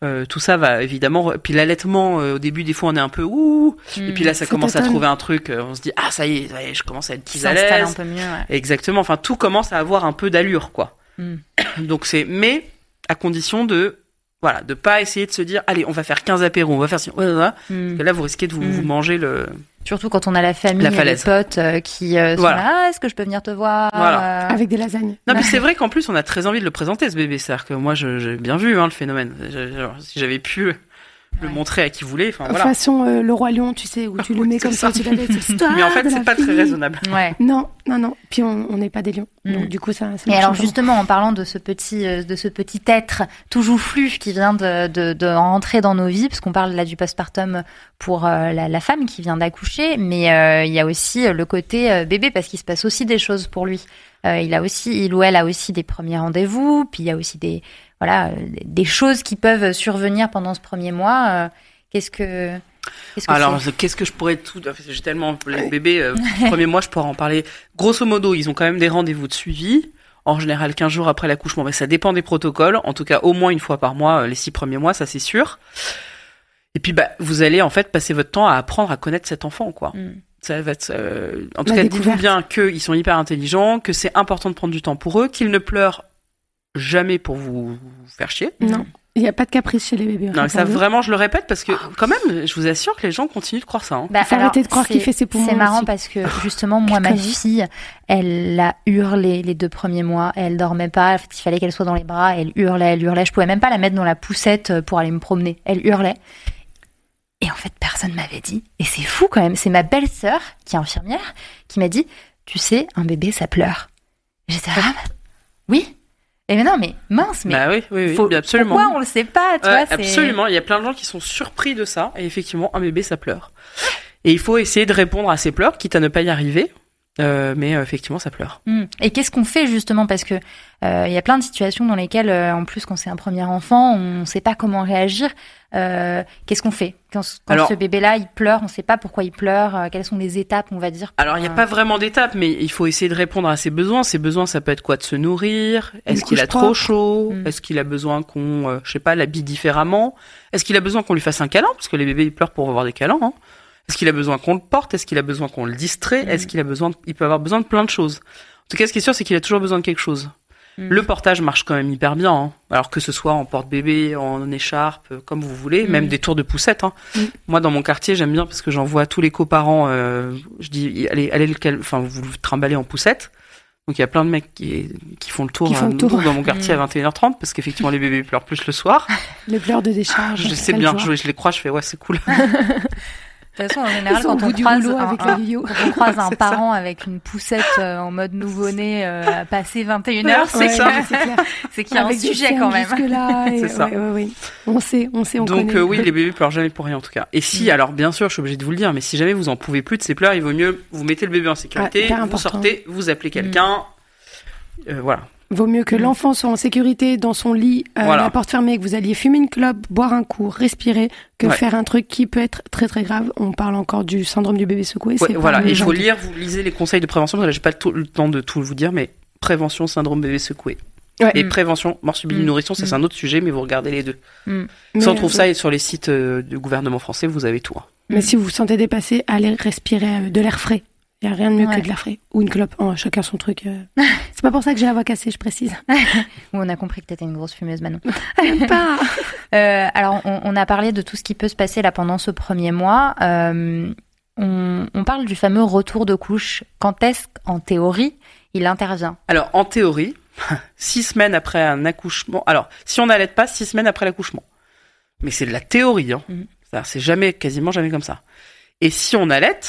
Euh, tout ça va évidemment. Puis l'allaitement, euh, au début, des fois, on est un peu ouh. mm, Et puis là, ça commence à trouver un truc. euh, on se dit ah ça y est, ça y est, je commence à être plus à un l'aise. peu mieux. ouais. Exactement. Enfin, tout commence à avoir un peu d'allure, quoi. Mm. Donc c'est, mais à condition de, voilà, de pas essayer de se dire allez, on va faire 15 apéros, on va faire. Mm. Parce que là, vous risquez de vous, vous manger le. Surtout quand on a la famille, La et les potes euh, qui euh, sont Voilà. là, ah, est-ce que je peux venir te voir Voilà. Euh, Avec des lasagnes. Non, mais c'est vrai qu'en plus, on a très envie de le présenter, ce bébé. C'est-à-dire que moi, je- j'ai bien vu hein, le phénomène. Je- genre, si j'avais pu le Ouais. montrer à qui voulait, enfin voilà. Façon euh, le roi lion, tu sais, où tu le mets comme ça. ça, tu l'histoire Mais en fait, de c'est la pas très raisonnable. Ouais. Non, non, non. Puis on n'est pas des lions. Mm. Donc du coup, ça. ça Et alors justement, en parlant de ce petit, euh, de ce petit être tout joufflu qui vient de, de, de rentrer dans nos vies, parce qu'on parle là du postpartum pour euh, la, la femme qui vient d'accoucher, mais euh, il y a aussi le côté euh, bébé parce qu'il se passe aussi des choses pour lui. Euh, il a aussi, il ou elle a aussi des premiers rendez-vous, puis il y a aussi des, voilà, des choses qui peuvent survenir pendant ce premier mois. Euh, Qu'est-ce que, qu'est-ce que Alors, c'est qu'est-ce que je pourrais tout. J'ai tellement. Les bébés, euh, premier mois, je pourrais en parler. Grosso modo, ils ont quand même des rendez-vous de suivi. En général, 15 jours après l'accouchement. Mais ça dépend des protocoles. En tout cas, au moins une fois par mois, euh, les six premiers mois, ça c'est sûr. Et puis, bah, vous allez en fait passer votre temps à apprendre à connaître cet enfant, quoi. Mm. Ça va être, euh, en tout La cas, dites-vous bien qu'ils sont hyper intelligents, que c'est important de prendre du temps pour eux, qu'ils ne pleurent jamais pour vous faire chier. Non, il n'y a pas de caprice chez les bébés. Non, ça vraiment, je le répète parce que quand même, je vous assure que les gens continuent de croire ça. hein. Bah, faut alors, arrêter de croire qu'il fait ses poumons C'est marrant aussi. parce que justement, moi, ma fille, elle a hurlé les deux premiers mois. Elle dormait pas. En fait, il fallait qu'elle soit dans les bras. Elle hurlait, elle hurlait. Je pouvais même pas la mettre dans la poussette euh, pour aller me promener. Elle hurlait. Et en fait, personne m'avait dit. Et c'est fou quand même. C'est ma belle-sœur, qui est infirmière, qui m'a dit, tu sais, un bébé, ça pleure. J'étais là, ah, bah, oui. Et mais non, mais mince, mais bah oui, oui, oui, faut- bien absolument. pourquoi on le sait pas, tu Ouais, vois absolument. Il y a plein de gens qui sont surpris de ça. Et effectivement, un bébé, ça pleure. Et il faut essayer de répondre à ces pleurs, quitte à ne pas y arriver. Euh, mais euh, effectivement, ça pleure. Mm. Et qu'est-ce qu'on fait justement? Parce que euh, il y a plein de situations dans lesquelles, euh, en plus, quand c'est un premier enfant, on ne sait pas comment réagir. Euh, qu'est-ce qu'on fait? Quand, quand Alors- ce bébé-là il pleure, on ne sait pas pourquoi il pleure. euh, quelles sont les étapes, on va dire pour, Alors, il n'y a euh, pas vraiment d'étape, mais il faut essayer de répondre à ses besoins. Ses besoins, ça peut être quoi? De se nourrir? Est-ce qu'il a trop chaud? Mm. Est-ce qu'il a besoin qu'on, euh, je sais pas, l'habille différemment? Est-ce qu'il a besoin qu'on lui fasse un câlin? Parce que les bébés, ils pleurent pour avoir des câlins. Hein. Est-ce qu'il a besoin qu'on le porte? Est-ce qu'il a besoin qu'on le distrait? Mm. Est-ce qu'il a besoin de- Il peut avoir besoin de plein de choses. En tout cas, ce qui est sûr, c'est qu'il a toujours besoin de quelque chose. Mm. Le portage marche quand même hyper bien. Hein. Alors que ce soit en porte-bébé, en écharpe, euh, comme vous voulez, Mm. même des tours de poussette. Hein. Mm. Moi, dans mon quartier, j'aime bien parce que j'en vois tous les coparents. Euh, je dis, allez, allez le, cal- enfin, vous le trimballez en poussette. Donc il y a plein de mecs qui, qui font le tour, Qui font le euh, tour. dans mon quartier Mm. à 21h30 parce qu'effectivement les bébés pleurent plus le soir. Les pleurs de décharge. je sais bien, voit. je, je les crois, je fais ouais c'est cool. De toute façon, en général, quand on croise un, avec un- le yo-yo. quand on croise un C'est ça. parent avec une poussette euh, en mode nouveau-né euh, à passer 21h, c'est Ouais, que- ouais, c'est clair. c'est qu'il y a un Avec sujet quand même. et- C'est ça. ouais, ouais, ouais. On sait, on sait, on Donc connaît. euh, oui, les bébés pleurent jamais pour rien en tout cas. Et si, Mm. alors bien sûr, je suis obligée de vous le dire, mais si jamais vous en pouvez plus de ces pleurs, il vaut mieux vous mettez le bébé en sécurité, vous important. sortez, vous appelez quelqu'un. Euh, voilà. Vaut mieux que Mm. l'enfant soit en sécurité dans son lit, euh, Voilà. la porte fermée, que vous alliez fumer une clope, boire un coup, respirer, que Ouais. faire un truc qui peut être très très grave. On parle encore du syndrome du bébé secoué. Ouais, voilà. Et je qui- lire, vous lisez les conseils de prévention parce que là j'ai pas tout- le temps de tout vous dire, mais prévention syndrome bébé secoué. Ouais. Et prévention mort subie Mm. nourrisson, ça c'est Mm. un autre sujet, mais vous regardez les deux. Mm. Mais, Si on trouve euh, ça sur les sites euh, du gouvernement français, vous avez tout. hein. Mais si vous vous sentez dépassé, allez respirer euh, de l'air frais. Il n'y a rien de mieux Ouais. que de l'air frais. Ou une clope. Oh, chacun son truc. euh. c'est pas pour ça que j'ai la voix cassée, je précise. On a compris que t'étais une grosse fumeuse, Manon. pas. Euh, alors, on, on a parlé de tout ce qui peut se passer là pendant ce premier mois. Euh, on, on parle du fameux retour de couche. Quand est-ce qu'en théorie, il intervient? Alors, en théorie, six semaines après un accouchement. Alors, si on n'allait pas, six semaines après l'accouchement. Mais c'est de la théorie. Hein. Mhm. C'est-à-dire, C'est jamais, quasiment jamais comme ça. Et si on allait,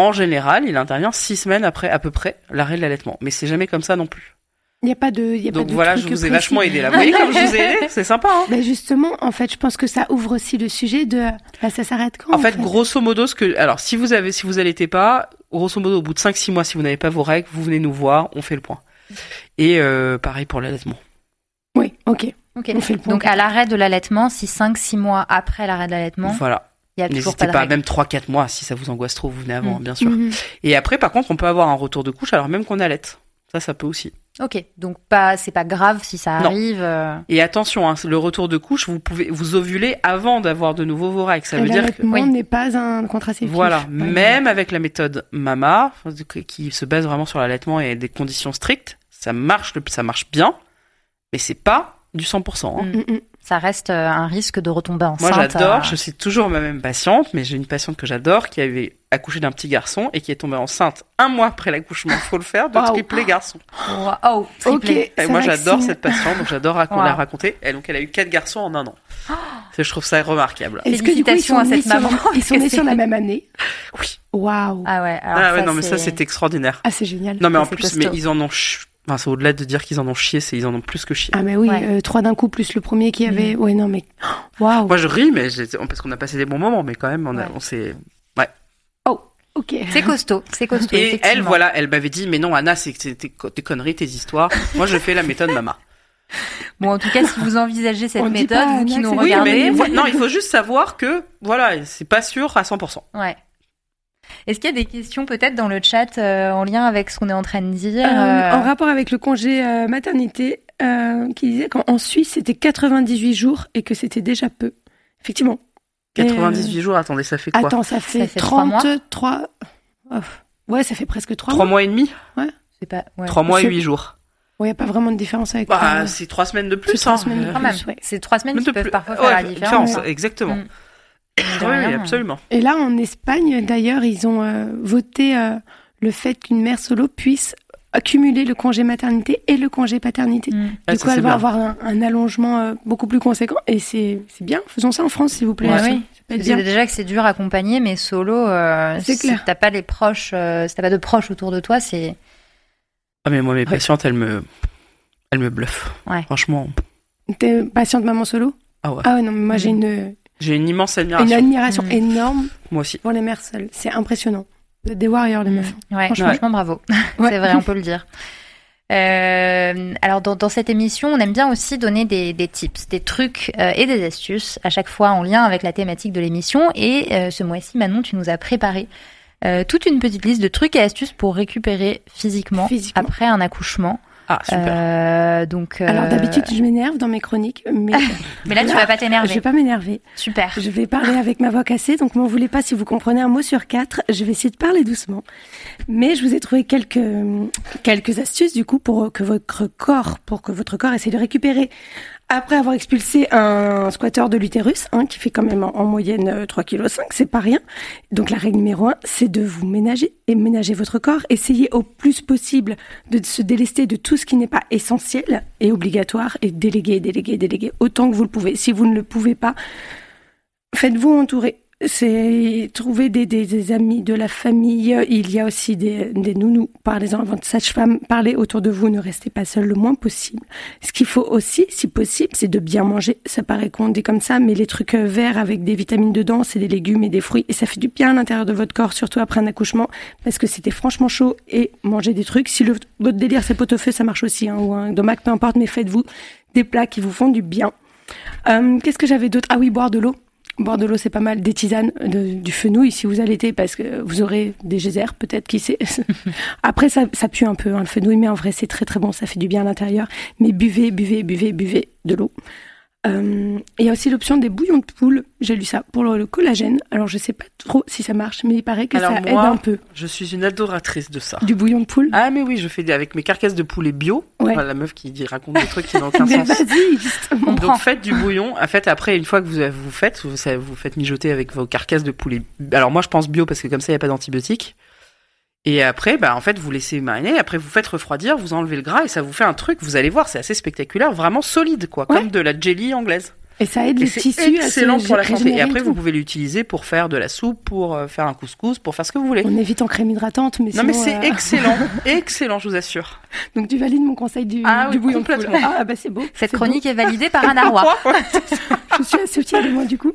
en général, il intervient six semaines après à peu près l'arrêt de l'allaitement. Mais c'est jamais comme ça non plus. Il n'y a pas de. Y a pas Donc de voilà, je vous ai vachement aidé là. Vous voyez comme je vous ai aidé C'est sympa. Hein Ben justement, en fait, je pense que ça ouvre aussi le sujet de. Là, ça s'arrête quand En fait, grosso modo, ce que, alors, si vous avez, si vous allaitez pas, grosso modo, au bout de 5-6 mois, si vous n'avez pas vos règles, vous venez nous voir, on fait le point. Et euh, pareil pour l'allaitement. Oui, ok. Ok. On fait le point. Donc, à l'arrêt de l'allaitement, si 5-6 mois après l'arrêt de l'allaitement, Voilà. N'hésitez pas pas, même 3-4 mois, si ça vous angoisse trop, vous venez avant, Mm. bien sûr. Mhm. Et après, par contre, on peut avoir un retour de couche, alors même qu'on allaite. Ça, ça peut aussi. Ok. Donc, pas, c'est pas grave si ça arrive. euh, Et attention, hein, le retour de couche, vous pouvez vous ovuler avant d'avoir de nouveau vos règles. Ça Et veut dire que l'allaitement Oui. n'est pas un contraceptif. Voilà, même avec la méthode MAMA, qui se base vraiment sur l'allaitement et des conditions strictes, ça marche, le- ça marche bien, mais c'est pas du 100%. hein. Mm. Mm, mm. Ça reste euh, un risque de retomber enceinte. Moi, j'adore. euh, Je suis toujours ma même patiente, mais j'ai une patiente que j'adore qui avait accouché d'un petit garçon et qui est tombée enceinte un mois après l'accouchement. Faut le faire de Waouh. triplé garçon. Oh, triplé. Et moi, j'adore cette patiente, donc j'adore rac- Wow. la raconter. Et donc, elle a eu quatre garçons en un an. C'est- Je trouve ça remarquable. Est-ce que du coup, ils sont à nés cette sur- maman, Ils sont nés sur la même année. Oui. Waouh. Ah ouais. alors Ah ouais, ça, non, mais ça, c'est- extraordinaire. Ah, c'est génial. Non, mais en plus, mais ils en ont. ch- Enfin, c'est au-delà de dire qu'ils en ont chié, c'est ils en ont plus que chié. Ah, mais oui, Ouais. euh, trois d'un coup, plus le premier qui avait. Ouais, non, mais. Waouh. Moi, je ris, mais parce qu'on a passé des bons moments, mais quand même, on, Ouais. on s'est. Oh, ok. C'est costaud, c'est costaud. Et elle, voilà, elle m'avait dit, mais non, Anna, c'est tes, co- tes conneries, tes histoires. Moi, je fais la méthode Mama. Bon, en tout cas, si vous envisagez cette On méthode, pas, vous qui nous c'est- Oui, regardez, mais non, il faut juste savoir que, voilà, c'est pas sûr à 100%. Ouais. Est-ce qu'il y a des questions peut-être dans le chat euh, en lien avec ce qu'on est en train de dire Euh, euh, En rapport avec le congé euh, maternité, euh, qui disait qu'en en Suisse, c'était 98 jours et que c'était déjà peu. Effectivement. Et, euh, 98 jours, attendez, ça fait quoi Attends, ça fait, Ça fait trois mois 33. Oh, ouais, ça fait presque 3 Trois mois. mois et demi C'est pas. Ouais. Trois mois et C'est- huit jours. Ouais, il n'y a pas vraiment de différence avec. Bah, c'est trois semaines de plus, c'est trois hein. semaines de Quand même. plus, ouais. C'est trois semaines qui de peuvent plus. parfois Ouais, faire la différence. Exactement. Mm. De Oui, oui, absolument. Et là, en Espagne, d'ailleurs, ils ont euh, voté euh, le fait qu'une mère solo puisse accumuler le congé maternité et le congé paternité. Mm. Ah, du ça, coup, elle va bien. avoir un, un allongement euh, beaucoup plus conséquent. Et c'est c'est bien. Faisons ça en France, s'il vous plaît. Ouais, oui. bien. déjà que c'est dur à accompagner, mais solo, euh, C'est si clair. t'as pas les proches, euh, si t'as pas de proches autour de toi, c'est Ah, mais moi, mes patientes, elles me, elles me bluffent. Ouais. Franchement. T'es patiente maman solo? Ah ouais. Ah ouais, non, mais moi, Mm. j'ai une, J'ai une immense une admiration. admiration Mm. énorme Moi aussi. pour les mères seules. C'est impressionnant. Des warriors, les meufs. ouais, Franchement. franchement, bravo. Ouais. C'est vrai, on peut le dire. Euh, alors dans, dans cette émission, on aime bien aussi donner des, des tips, des trucs euh, et des astuces à chaque fois en lien avec la thématique de l'émission. Et euh, ce mois-ci, Manon, tu nous as préparé euh, toute une petite liste de trucs et astuces pour récupérer physiquement, Physiquement. après un accouchement. Ah, super. Euh, donc, euh, Alors d'habitude, je m'énerve dans mes chroniques, mais mais là, tu vas pas je t'énerver. vais pas m'énerver. Super. Je vais parler avec ma voix cassée, donc m'en voulez pas si vous comprenez un mot sur quatre. Je vais essayer de parler doucement. Mais je vous ai trouvé quelques, quelques astuces, du coup, pour que votre corps, pour que votre corps essaie de récupérer après avoir expulsé un squatteur de l'utérus, hein, qui fait quand même en, en moyenne euh, 3,5 kg, c'est pas rien. Donc la règle numéro un, c'est de vous ménager et ménager votre corps. Essayez au plus possible de se délester de tout ce qui n'est pas essentiel et obligatoire et déléguer, déléguer, déléguer autant que vous le pouvez. Si vous ne le pouvez pas, faites-vous entourer. C'est trouver des, des, amis, de la famille. Il y a aussi des, des nounous. Parlez-en avant de sage-femme. Parlez autour de vous. Ne restez pas seul le moins possible. Ce qu'il faut aussi, si possible, c'est de bien manger. Ça paraît qu'on dit comme ça, mais les trucs verts avec des vitamines dedans, c'est des légumes et des fruits. Et ça fait du bien à l'intérieur de votre corps, surtout après un accouchement, parce que c'était franchement chaud. Et manger des trucs. Si le, votre délire c'est pot-au-feu, ça marche aussi. Hein, ou un domac, peu importe, mais faites-vous des plats qui vous font du bien. Euh, Qu'est-ce que j'avais d'autre? Ah oui, boire de l'eau. Boire de l'eau, c'est pas mal. Des tisanes, de- du fenouil si vous allaitez, parce que vous aurez des geysers, peut-être, qui sait. Après, ça, ça pue un peu, hein, le fenouil, mais en vrai, c'est très très bon, ça fait du bien à l'intérieur. Mais buvez, buvez, buvez, buvez de l'eau. Euh, Il y a aussi l'option des bouillons de poule. J'ai lu ça pour le, le collagène. Alors, je sais pas trop si ça marche, mais il paraît que Alors ça moi- aide un peu. Je suis une adoratrice de ça. Du bouillon de poule? Ah, mais oui, je fais des- avec mes carcasses de poulet bio. Ouais. Enfin, la meuf qui dit, raconte des trucs qui n'ont aucun mais sens. vas-y, justement. Donc faites du bouillon. En fait, après, une fois que vous vous faites, vous, vous faites mijoter avec vos carcasses de poulet. Alors moi, je pense bio parce que comme ça, il n'y a pas d'antibiotiques. Et après, bah, en fait, vous laissez mariner. Après, vous faites refroidir, vous enlevez le gras et ça vous fait un truc. Vous allez voir, c'est assez spectaculaire, vraiment solide, quoi, Ouais. comme de la jelly anglaise. Et ça aide Et les c'est tissus à se excellent pour la santé. Et après, vous pouvez l'utiliser pour faire de la soupe, pour euh, faire un couscous, pour faire ce que vous voulez. On évite en crème hydratante, mais Non, mais c'est euh, excellent, excellent, je vous assure. Donc tu valides mon conseil du, Ah du oui, bouillon de poule. complètement. Ah bah c'est beau. Cette chronique est validée par Anna Roy. beau. Je suis assez fière de moi du coup.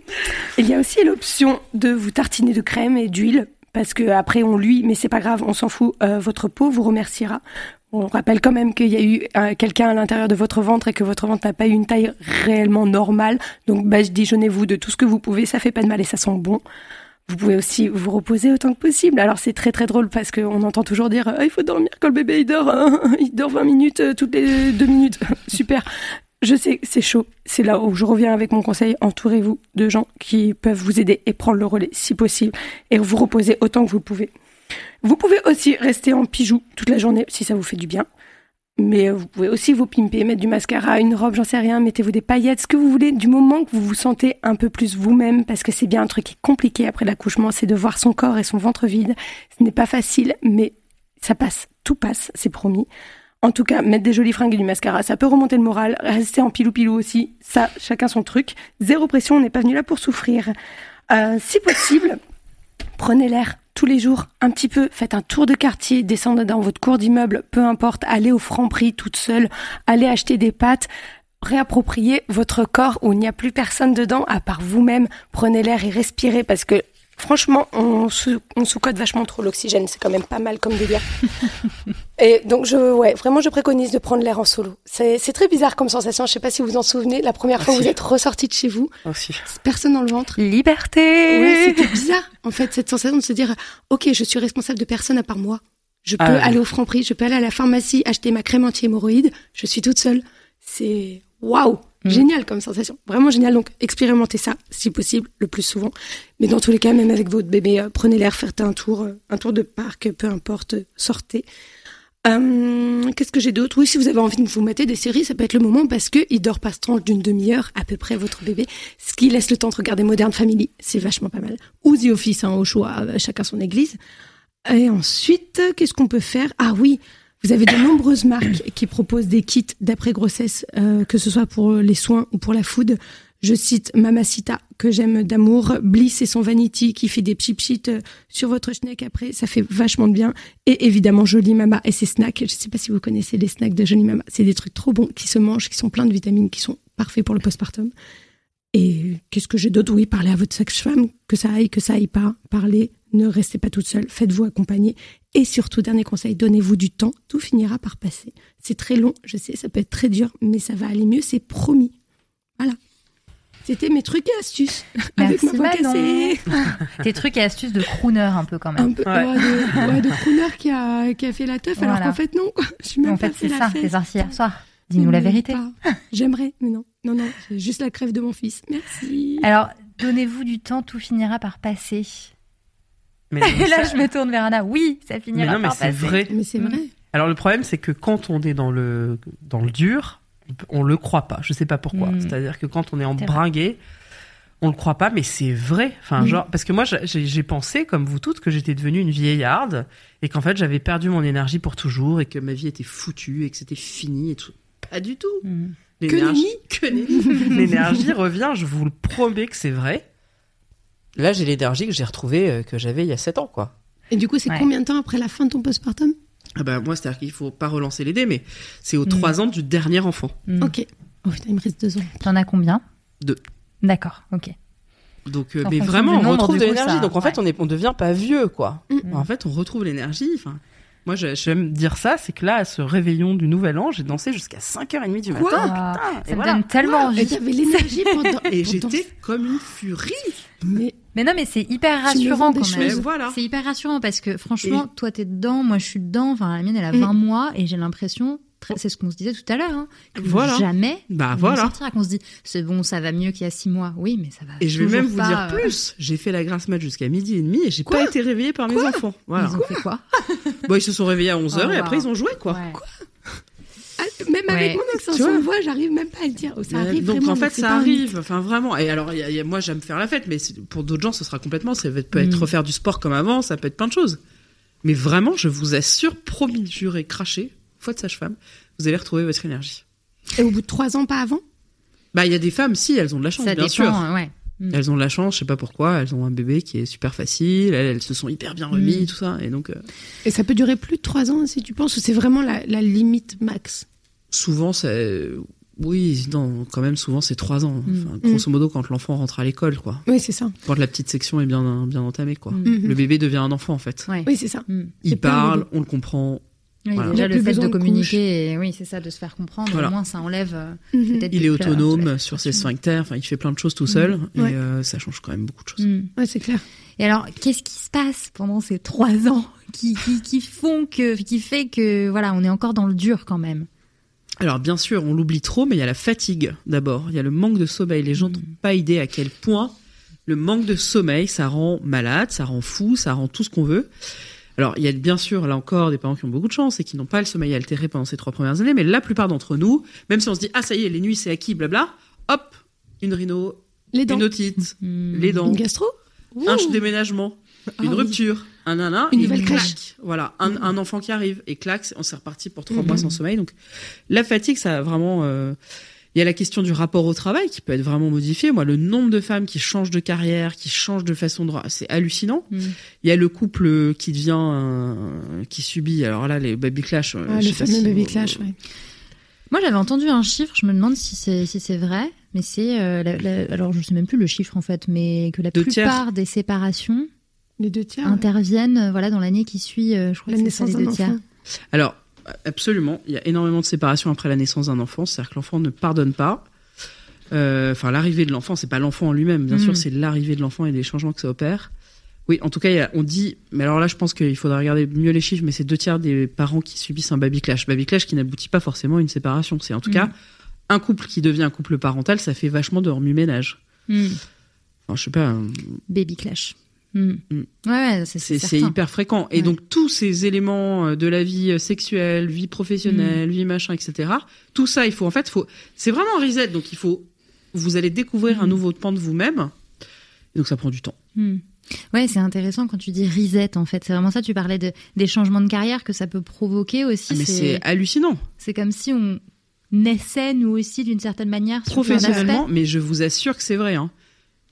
Il y a aussi l'option de vous tartiner de crème et d'huile parce que après on lui, mais c'est pas grave, on s'en fout. euh, votre peau vous remerciera. On rappelle quand même qu'il y a eu euh, quelqu'un à l'intérieur de votre ventre et que votre ventre n'a pas eu une taille réellement normale. Donc badigeonnez-vous de tout ce que vous pouvez, ça fait pas de mal et ça sent bon. Vous pouvez aussi vous reposer autant que possible. Alors c'est très très drôle parce qu'on entend toujours dire Ah, il faut dormir quand le bébé il dort, hein. il dort 20 minutes euh, toutes les deux minutes. Super. Je sais, c'est chaud. C'est là où je reviens avec mon conseil. Entourez-vous de gens qui peuvent vous aider et prendre le relais si possible et vous reposer autant que vous pouvez. Vous pouvez aussi rester en pigeou toute la journée si ça vous fait du bien. Mais euh, vous pouvez aussi vous pimper, mettre du mascara, une robe, j'en sais rien, mettez-vous des paillettes, ce que vous voulez, du moment que vous vous sentez un peu plus vous-même, parce que c'est bien un truc qui est compliqué après l'accouchement, c'est de voir son corps et son ventre vide. Ce n'est pas facile, mais ça passe, tout passe, c'est promis. En tout cas, mettre des jolies fringues et du mascara, ça peut remonter le moral. Rester en pilou-pilou aussi, ça, chacun son truc. Zéro pression, on n'est pas venu là pour souffrir. Euh, si possible, prenez l'air tous les jours, un petit peu, faites un tour de quartier, descendez dans votre cours d'immeuble, peu importe, allez au franc prix toute seule, allez acheter des pâtes, réappropriez votre corps où il n'y a plus personne dedans à part vous-même, prenez l'air et respirez parce que Franchement, on, sous, on sous-cote vachement trop l'oxygène. C'est quand même pas mal comme délire. et donc, je, ouais, vraiment, je préconise de prendre l'air en solo. C'est c'est très bizarre comme sensation. Je sais pas si vous vous en souvenez. La première fois où vous êtes ressorti de chez vous, Aussi. personne dans le ventre. Liberté Ouais, c'était bizarre. En fait, cette sensation de se dire, ok, je suis responsable de personne à part moi. Je peux Ah aller au Franprix, je peux aller à la pharmacie, acheter ma crème anti-hémorroïde. Je suis toute seule. C'est waouh, Mm. génial comme sensation. Vraiment génial. Donc, expérimentez ça, si possible, le plus souvent. Mais dans tous les cas, même avec votre bébé, euh, prenez l'air, faites un tour, euh, un tour de parc, peu importe, sortez. Euh, Qu'est-ce que j'ai d'autre? Oui, si vous avez envie de vous mater des séries, ça peut être le moment parce que il dort pas se tranche d'une demi-heure à peu près votre bébé, ce qui laisse le temps de regarder Modern Family. C'est vachement pas mal. Ou The Office, hein, au choix, euh, chacun son église. Et ensuite, qu'est-ce qu'on peut faire? Ah oui, vous avez de nombreuses marques qui proposent des kits d'après grossesse, euh, que ce soit pour les soins ou pour la food. Je cite Mamacita, que j'aime d'amour, Bliss et son Vanity, qui fait des chip euh, sur votre schneck après, ça fait vachement de bien. Et évidemment, Jolie Mama et ses snacks. Je sais pas si vous connaissez les snacks de Jolie Mama. C'est des trucs trop bons qui se mangent, qui sont pleins de vitamines, qui sont parfaits pour le postpartum. Et qu'est-ce que j'ai d'autre? Oui, parlez à votre sage-femme, que ça aille, que ça aille pas. Parlez, ne restez pas toute seule, faites-vous accompagner. Et surtout, dernier conseil, donnez-vous du temps, tout finira par passer. C'est très long, je sais, ça peut être très dur, mais ça va aller mieux, c'est promis. Voilà. C'était mes trucs et astuces. avec Merci ma cassée. Tes trucs et astuces de crooner un peu quand Un même. peu Ouais. ouais, de, ouais, de crooner qui a, qui a fait la teuf, alors qu'en fait, non. Je suis même En pas fait, c'est ça, t'es sorti hier soir. Dis-nous la vérité. J'aimerais, mais non. Non, non, c'est juste la crève de mon fils. Merci. Alors, donnez-vous du temps, tout finira par passer. Mais non, Et là, ça- je me tourne vers Anna. Oui, ça mais finira non, mais par c'est passer. vrai. Mais c'est Mm. vrai. Alors le problème, c'est que quand on est dans le dans le dur, on le croit pas. Je sais pas pourquoi. Mm. C'est-à-dire que quand on est en C'est vrai. bringué, on le croit pas, mais c'est vrai. Enfin, Mm. genre, parce que moi, j'ai pensé, comme vous toutes, que j'étais devenue une vieillarde et qu'en fait, j'avais perdu mon énergie pour toujours et que ma vie était foutue et que c'était fini et tout. Pas du tout. Mm. L'énergie, que nenni. L'énergie revient. Je vous le promets que c'est vrai. Là, j'ai l'énergie que j'ai retrouvée euh, que j'avais il y a 7 ans, quoi. Et du coup, c'est Ouais. combien de temps après la fin de ton postpartum? Ah bah moi, c'est-à-dire qu'il faut pas relancer les dés, mais c'est aux Mm. trois ans du dernier enfant. Mm. Ok. Oh putain, il me reste deux ans. T'en as combien? Deux. D'accord, ok. Donc, euh, mais vraiment, on retrouve de l'énergie. ça- Donc en fait. On est, on devient pas vieux, quoi. Mm. En fait, on retrouve l'énergie. Enfin, moi, je- j'aime dire ça, c'est que là, à ce réveillon du Nouvel An, j'ai dansé jusqu'à 5h30 du Quoi? matin. Putain, ça me voilà. donne tellement envie. t'avais l'énergie pendant. Et j'étais comme une furie. Mais Mais non, mais c'est hyper rassurant quand même. voilà. C'est hyper rassurant parce que franchement, toi t'es dedans, moi je suis dedans. Enfin, la mienne elle a 20 mois et j'ai l'impression, très- c'est ce qu'on se disait tout à l'heure, hein, que Voilà. jamais Bah on voilà. sortira. Qu'on se dit, c'est bon, ça va mieux qu'il y a 6 mois. Oui, mais ça va. Et je vais même vous pas, dire euh, plus. J'ai fait la grasse mat jusqu'à midi et demi et j'ai pas été réveillée par mes enfants. Voilà. Ils ont fait quoi Bon, ils se sont réveillés à 11h Oh, et après wow. ils ont joué, quoi. Ouais. Même avec Ouais. mon extension vois de voix, j'arrive même pas à le dire. Oh, ça arrive donc vraiment, en fait ça arrive, enfin vraiment. Et alors il y a- il y a- moi j'aime faire la fête, mais pour d'autres gens ce sera complètement, ça peut être, Mm. refaire du sport comme avant, ça peut être plein de choses. Mais vraiment, je vous assure, promis, juré, craché, foi de sage-femme, vous allez retrouver votre énergie. Et au bout de trois ans, pas avant? Bah il y a des femmes, si elles ont de la chance, Ça bien dépend, sûr. ouais. Mm. Elles ont de la chance, je sais pas pourquoi, elles ont un bébé qui est super facile, elles, elles se sont hyper bien remis, Mm. tout ça, et donc euh, Et ça peut durer plus de trois ans si tu penses, ou c'est vraiment la, la limite max? Souvent c'est, oui, non, quand même souvent c'est trois ans. Mm. Enfin, grosso modo quand l'enfant rentre à l'école, quoi. Oui, c'est ça. Quand la petite section est bien bien entamée, quoi. Mm. Le bébé devient un enfant en fait. Ouais. Oui, c'est ça. Mm. Il C'est parle, on le comprend. Oui, Voilà. Déjà le fait besoin de de communiquer, et oui, c'est ça, de se faire comprendre. Voilà. Au moins, ça enlève euh, Mhm. peut-être. Il est autonome sur ses sphincters. Enfin, il fait plein de choses tout seul. Et Ouais. euh, ça change quand même beaucoup de choses. Mm. Ouais, c'est clair. Et alors, qu'est-ce qui se passe pendant ces trois ans qui, qui, qui font que, qui fait que, voilà, on est encore dans le dur quand même? Alors, bien sûr, on l'oublie trop, mais il y a la fatigue d'abord. Il y a le manque de sommeil. Les gens n'ont pas idée à quel point le manque de sommeil, ça rend malade, ça rend fou, ça rend tout ce qu'on veut. Alors, il y a bien sûr, là encore, des parents qui ont beaucoup de chance et qui n'ont pas le sommeil altéré pendant ces trois premières années, mais la plupart d'entre nous, même si on se dit, ah, ça y est, les nuits, c'est acquis, blabla, hop, une rhino, Les dents. une otite, Hmm. les dents, Une gastro? Un déménagement, une Ah oui. rupture, un nanan, Une nouvelle clac. crèche. Voilà, un, un enfant qui arrive et clac, on s'est reparti pour trois Mhm. mois sans sommeil. Donc, la fatigue, ça a vraiment. euh, Il y a la question du rapport au travail qui peut être vraiment modifié. Moi, le nombre de femmes qui changent de carrière, qui changent de façon de, c'est hallucinant. Mm. Il y a le couple qui devient, qui subit. Alors là, les baby clash. euh, Ah, je Le fameux si baby vous- clash, ouais. Moi, j'avais entendu un chiffre, je me demande si c'est si c'est vrai, mais c'est euh, alors je sais même plus le chiffre en fait, mais que la plupart des séparations Les deux tiers. interviennent euh, voilà dans l'année qui suit, euh, je crois La que c'est ça, naissance les d'un deux tiers. enfant. Alors, absolument, il y a énormément de séparations après la naissance d'un enfant, c'est-à-dire que l'enfant ne pardonne pas. Euh, Enfin, l'arrivée de l'enfant, c'est pas l'enfant en lui-même, bien Mm. sûr, c'est l'arrivée de l'enfant et les changements que ça opère. Oui, en tout cas, on dit, mais alors là, je pense qu'il faudra regarder mieux les chiffres, mais c'est deux tiers des parents qui subissent un baby clash. Baby clash qui n'aboutit pas forcément à une séparation. C'est en tout Mm. cas un couple qui devient un couple parental, ça fait vachement de remue-ménage. Hmm. Enfin, je sais pas, Baby clash. Mm. Ouais, ouais, c'est hyper fréquent. Et Ouais. donc tous ces éléments euh, de la vie euh, sexuelle, vie Mm. professionnelle, vie machin, etc. Tout ça, il faut en fait, faut. C'est vraiment un reset. Donc il faut, vous allez découvrir Mm. un nouveau pan de vous-même. Et donc ça prend du temps. Ouais, c'est intéressant quand tu dis reset en fait. C'est vraiment ça. Tu parlais de, des changements de carrière que ça peut provoquer aussi. Ah, mais c'est hallucinant. c'est comme si on naissait nous aussi d'une certaine manière Professionnellement, mais je vous assure que c'est vrai. Hein.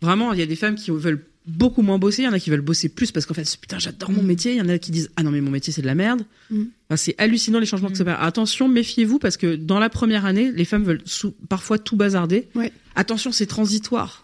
Vraiment, il y a des femmes qui veulent beaucoup moins bosser, il y en a qui veulent bosser plus parce qu'en fait, putain, j'adore mon Mm. métier. Il y en a qui disent, ah non, mais mon métier, c'est de la merde. Mm. Enfin, c'est hallucinant les changements que ça Mm. opère. Attention, méfiez-vous parce que dans la première année, les femmes veulent parfois tout bazarder. Ouais. Attention, c'est transitoire.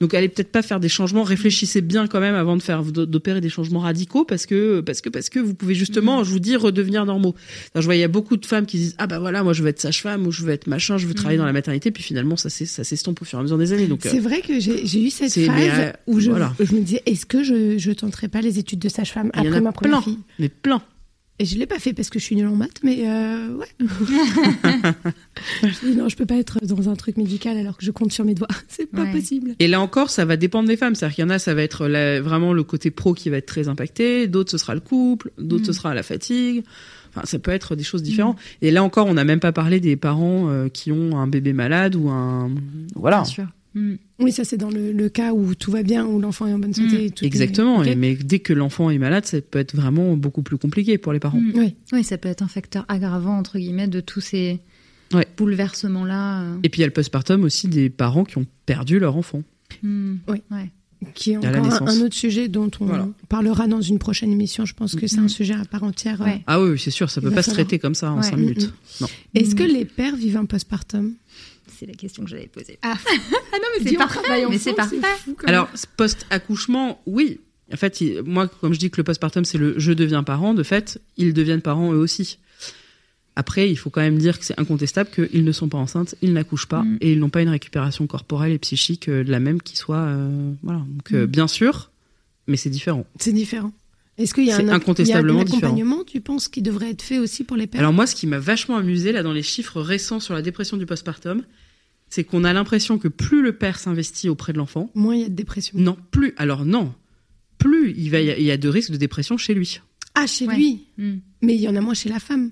Donc, allez peut-être pas faire des changements. Réfléchissez bien quand même avant de faire d'opérer des changements radicaux parce que parce que parce que vous pouvez justement, je vous dis, redevenir normaux. Je vois, il y a beaucoup de femmes qui disent ah bah voilà, moi je veux être sage-femme ou je veux être machin, je veux travailler Mm. dans la maternité. Puis finalement, ça ça s'estompe au fur et à mesure des années. Donc, euh, C'est vrai que j'ai eu cette phase euh, où je, voilà. je me disais, est-ce que je, je tenterais pas les études de sage-femme après ma première plein. fille? mais plein. Et je l'ai pas fait parce que je suis nulle en maths, mais euh, ouais. je me dis, non, je peux pas être dans un truc médical alors que je compte sur mes doigts. C'est pas Ouais. possible. Et là encore, ça va dépendre des femmes. C'est-à-dire qu'il y en a, ça va être la- vraiment le côté pro qui va être très impacté. D'autres, ce sera le couple. D'autres, Mm. ce sera la fatigue. Enfin, ça peut être des choses différentes. Et là encore, on n'a même pas parlé des parents euh, qui ont un bébé malade ou un voilà. Bien sûr. Hmm. Oui, ça c'est dans le, le cas où tout va bien, où l'enfant est en bonne santé. Mm. et tout est- Exactement. Mais dès que l'enfant est malade, ça peut être vraiment beaucoup plus compliqué pour les parents. Hmm. Oui. Oui, ça peut être un facteur aggravant entre guillemets de tous ces Ouais. bouleversements là. Et puis il y a le postpartum aussi des parents qui ont perdu leur enfant. Hmm. Oui. Ouais. Qui est encore un, autre sujet dont on Voilà. parlera dans une prochaine émission. Je pense que c'est un sujet à part entière. Ouais. Ah oui, c'est sûr, ça Il peut pas se traiter comme ça en Ouais. cinq Mm, minutes. mm. Non. Est-ce que les pères vivent un postpartum? C'est la question que j'avais posée. Ah, non, mais c'est parfait, mais c'est parfait. Alors, post-accouchement, oui. En fait, il- moi, comme je dis que le postpartum, c'est le je deviens parent, de fait, ils deviennent parents eux aussi. Après, il faut quand même dire que c'est incontestable qu'ils ne sont pas enceintes, ils n'accouchent pas Mm. et ils n'ont pas une récupération corporelle et psychique euh, de la même qui soit. euh, voilà. Donc, euh, Mm. bien sûr, mais c'est différent. c'est différent. Est-ce qu'il y a un, incontestablement il y a un différent. accompagnement, tu penses, qui devrait être fait aussi pour les pères? Alors, moi, ce qui m'a vachement amusé, là, dans les chiffres récents sur la dépression du postpartum, c'est qu'on a l'impression que plus le père s'investit auprès de l'enfant, Moins il y a de dépression. non, plus. Alors, non. Plus il, va, il y a de risques de dépression chez lui. Ah, chez Ouais. lui Hmm. Mais il y en a moins chez la femme,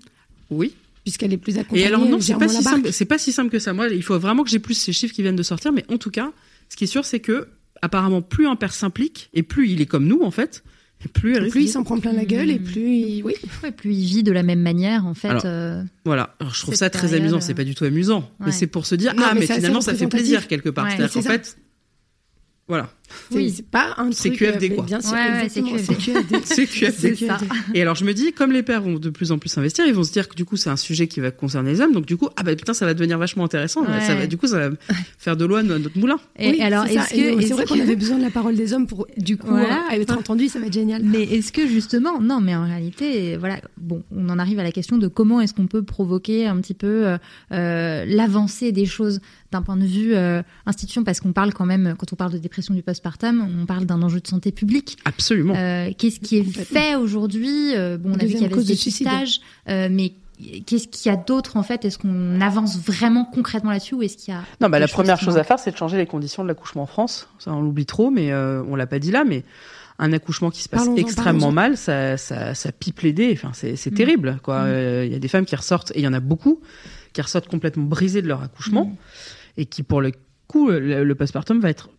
Oui. puisqu'elle est plus accompagnée. Et alors non, c'est pas si simple. C'est pas si simple que ça. Moi, il faut vraiment que j'ai plus ces chiffres qui viennent de sortir. Mais en tout cas, ce qui est sûr, c'est que apparemment, plus un père s'implique et plus il est comme nous en fait, plus Plus il s'en prend plein la gueule et plus il... Oui. Ouais, plus il vit de la même manière en fait. Alors, euh, Voilà. Alors, je trouve ça très période, amusant. euh, C'est pas du tout amusant, mais c'est pour se dire Non, ah mais finalement ça fait plaisir quelque part. Ouais, C'est-à-dire c'est qu'en ça. fait, voilà, Oui. C'est pas un C'est truc... QFD, euh, quoi. Bien sûr, Ouais, c'est C'est QFD. c'est QFD. C'est ça. QFD. Et alors je me dis, comme les pères vont de plus en plus s'investir, ils vont se dire que du coup c'est un sujet qui va concerner les hommes, donc du coup ah bah putain ça va devenir vachement intéressant, Ouais. ça va du coup ça va faire de l'eau à notre moulin. Et Oui, alors, c'est est-ce que, C'est vrai qu'on avait besoin de la parole des hommes pour, du coup, Voilà. être entendu, ça va être génial. Mais est-ce que justement, non, mais en réalité, voilà, bon, on en arrive à la question de comment est-ce qu'on peut provoquer un petit peu euh, euh, l'avancée des choses d'un point de vue euh, institution, parce qu'on parle quand même, quand on parle de dépression du postpartum, on parle d'un enjeu de santé publique. Absolument. Euh, Qu'est-ce qui est fait aujourd'hui? Euh, Bon, on a vu qu'il y avait cause ce de suicide. dépistage, euh, mais qu'est-ce qu'il y a d'autre en fait? Est-ce qu'on avance vraiment concrètement là-dessus ou est-ce qu'il y a Non, bah, la première chose à faire, c'est de changer les conditions de l'accouchement en France. Ça, on l'oublie trop, mais euh, on l'a pas dit là, mais un accouchement qui se passe Parlons-en, extrêmement parlons-en. mal, ça, ça, ça pipe les dés. Enfin, c'est, c'est Mm. terrible, quoi. Mm. Euh, Il y a des femmes qui ressortent, et il y en a beaucoup, qui ressortent complètement brisées de leur accouchement, Mm. et qui, pour le coup, le, le postpartum va être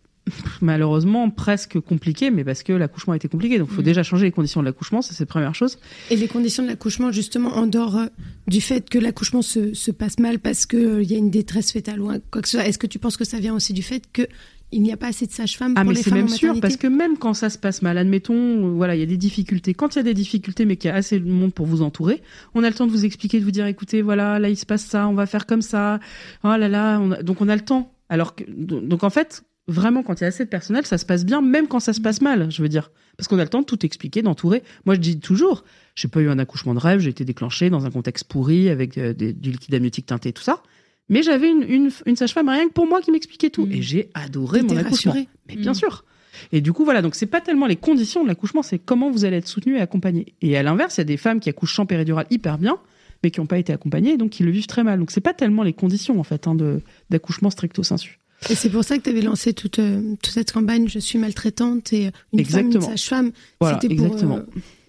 malheureusement presque compliqué, mais parce que l'accouchement a été compliqué. Donc, il faut Mm. déjà changer les conditions de l'accouchement, ça c'est la première chose. Et les conditions de l'accouchement, justement, en dehors euh, du fait que l'accouchement se, se passe mal parce qu'il y a une détresse fétale ou quoi que ce soit, est-ce que tu penses que ça vient aussi du fait que il n'y a pas assez de sages-femmes Ah pour mais les c'est femmes même en sûr parce que même quand ça se passe mal, admettons, euh, voilà, il y a des difficultés. Quand il y a des difficultés, mais qu'il y a assez de monde pour vous entourer, on a le temps de vous expliquer, de vous dire, écoutez, voilà, là il se passe ça, on va faire comme ça. Oh là là, on a- donc on a le temps. Alors que donc en fait, vraiment quand il y a assez de personnel, ça se passe bien, même quand ça se passe mal, je veux dire, parce qu'on a le temps de tout expliquer, d'entourer. Moi je dis toujours, j'ai pas eu un accouchement de rêve, j'ai été déclenchée dans un contexte pourri avec euh, des- du liquide amniotique teinté, tout ça. Mais j'avais une, une, une sage-femme rien que pour moi qui m'expliquait tout. Mm. Et j'ai adoré mon accouchement. rassurée. Mais bien Mm. sûr. Et du coup, voilà, donc c'est pas tellement les conditions de l'accouchement, c'est comment vous allez être soutenu et accompagné. Et à l'inverse, il y a des femmes qui accouchent sans péridurale hyper bien, mais qui n'ont pas été accompagnées, donc qui le vivent très mal. Donc c'est pas tellement les conditions, en fait, hein, d'accouchement stricto sensu. Et c'est pour ça que tu avais lancé toute, euh, toute cette campagne Je suis maltraitante et une femme, une sage-femme. Voilà, C'était pour exactement. euh,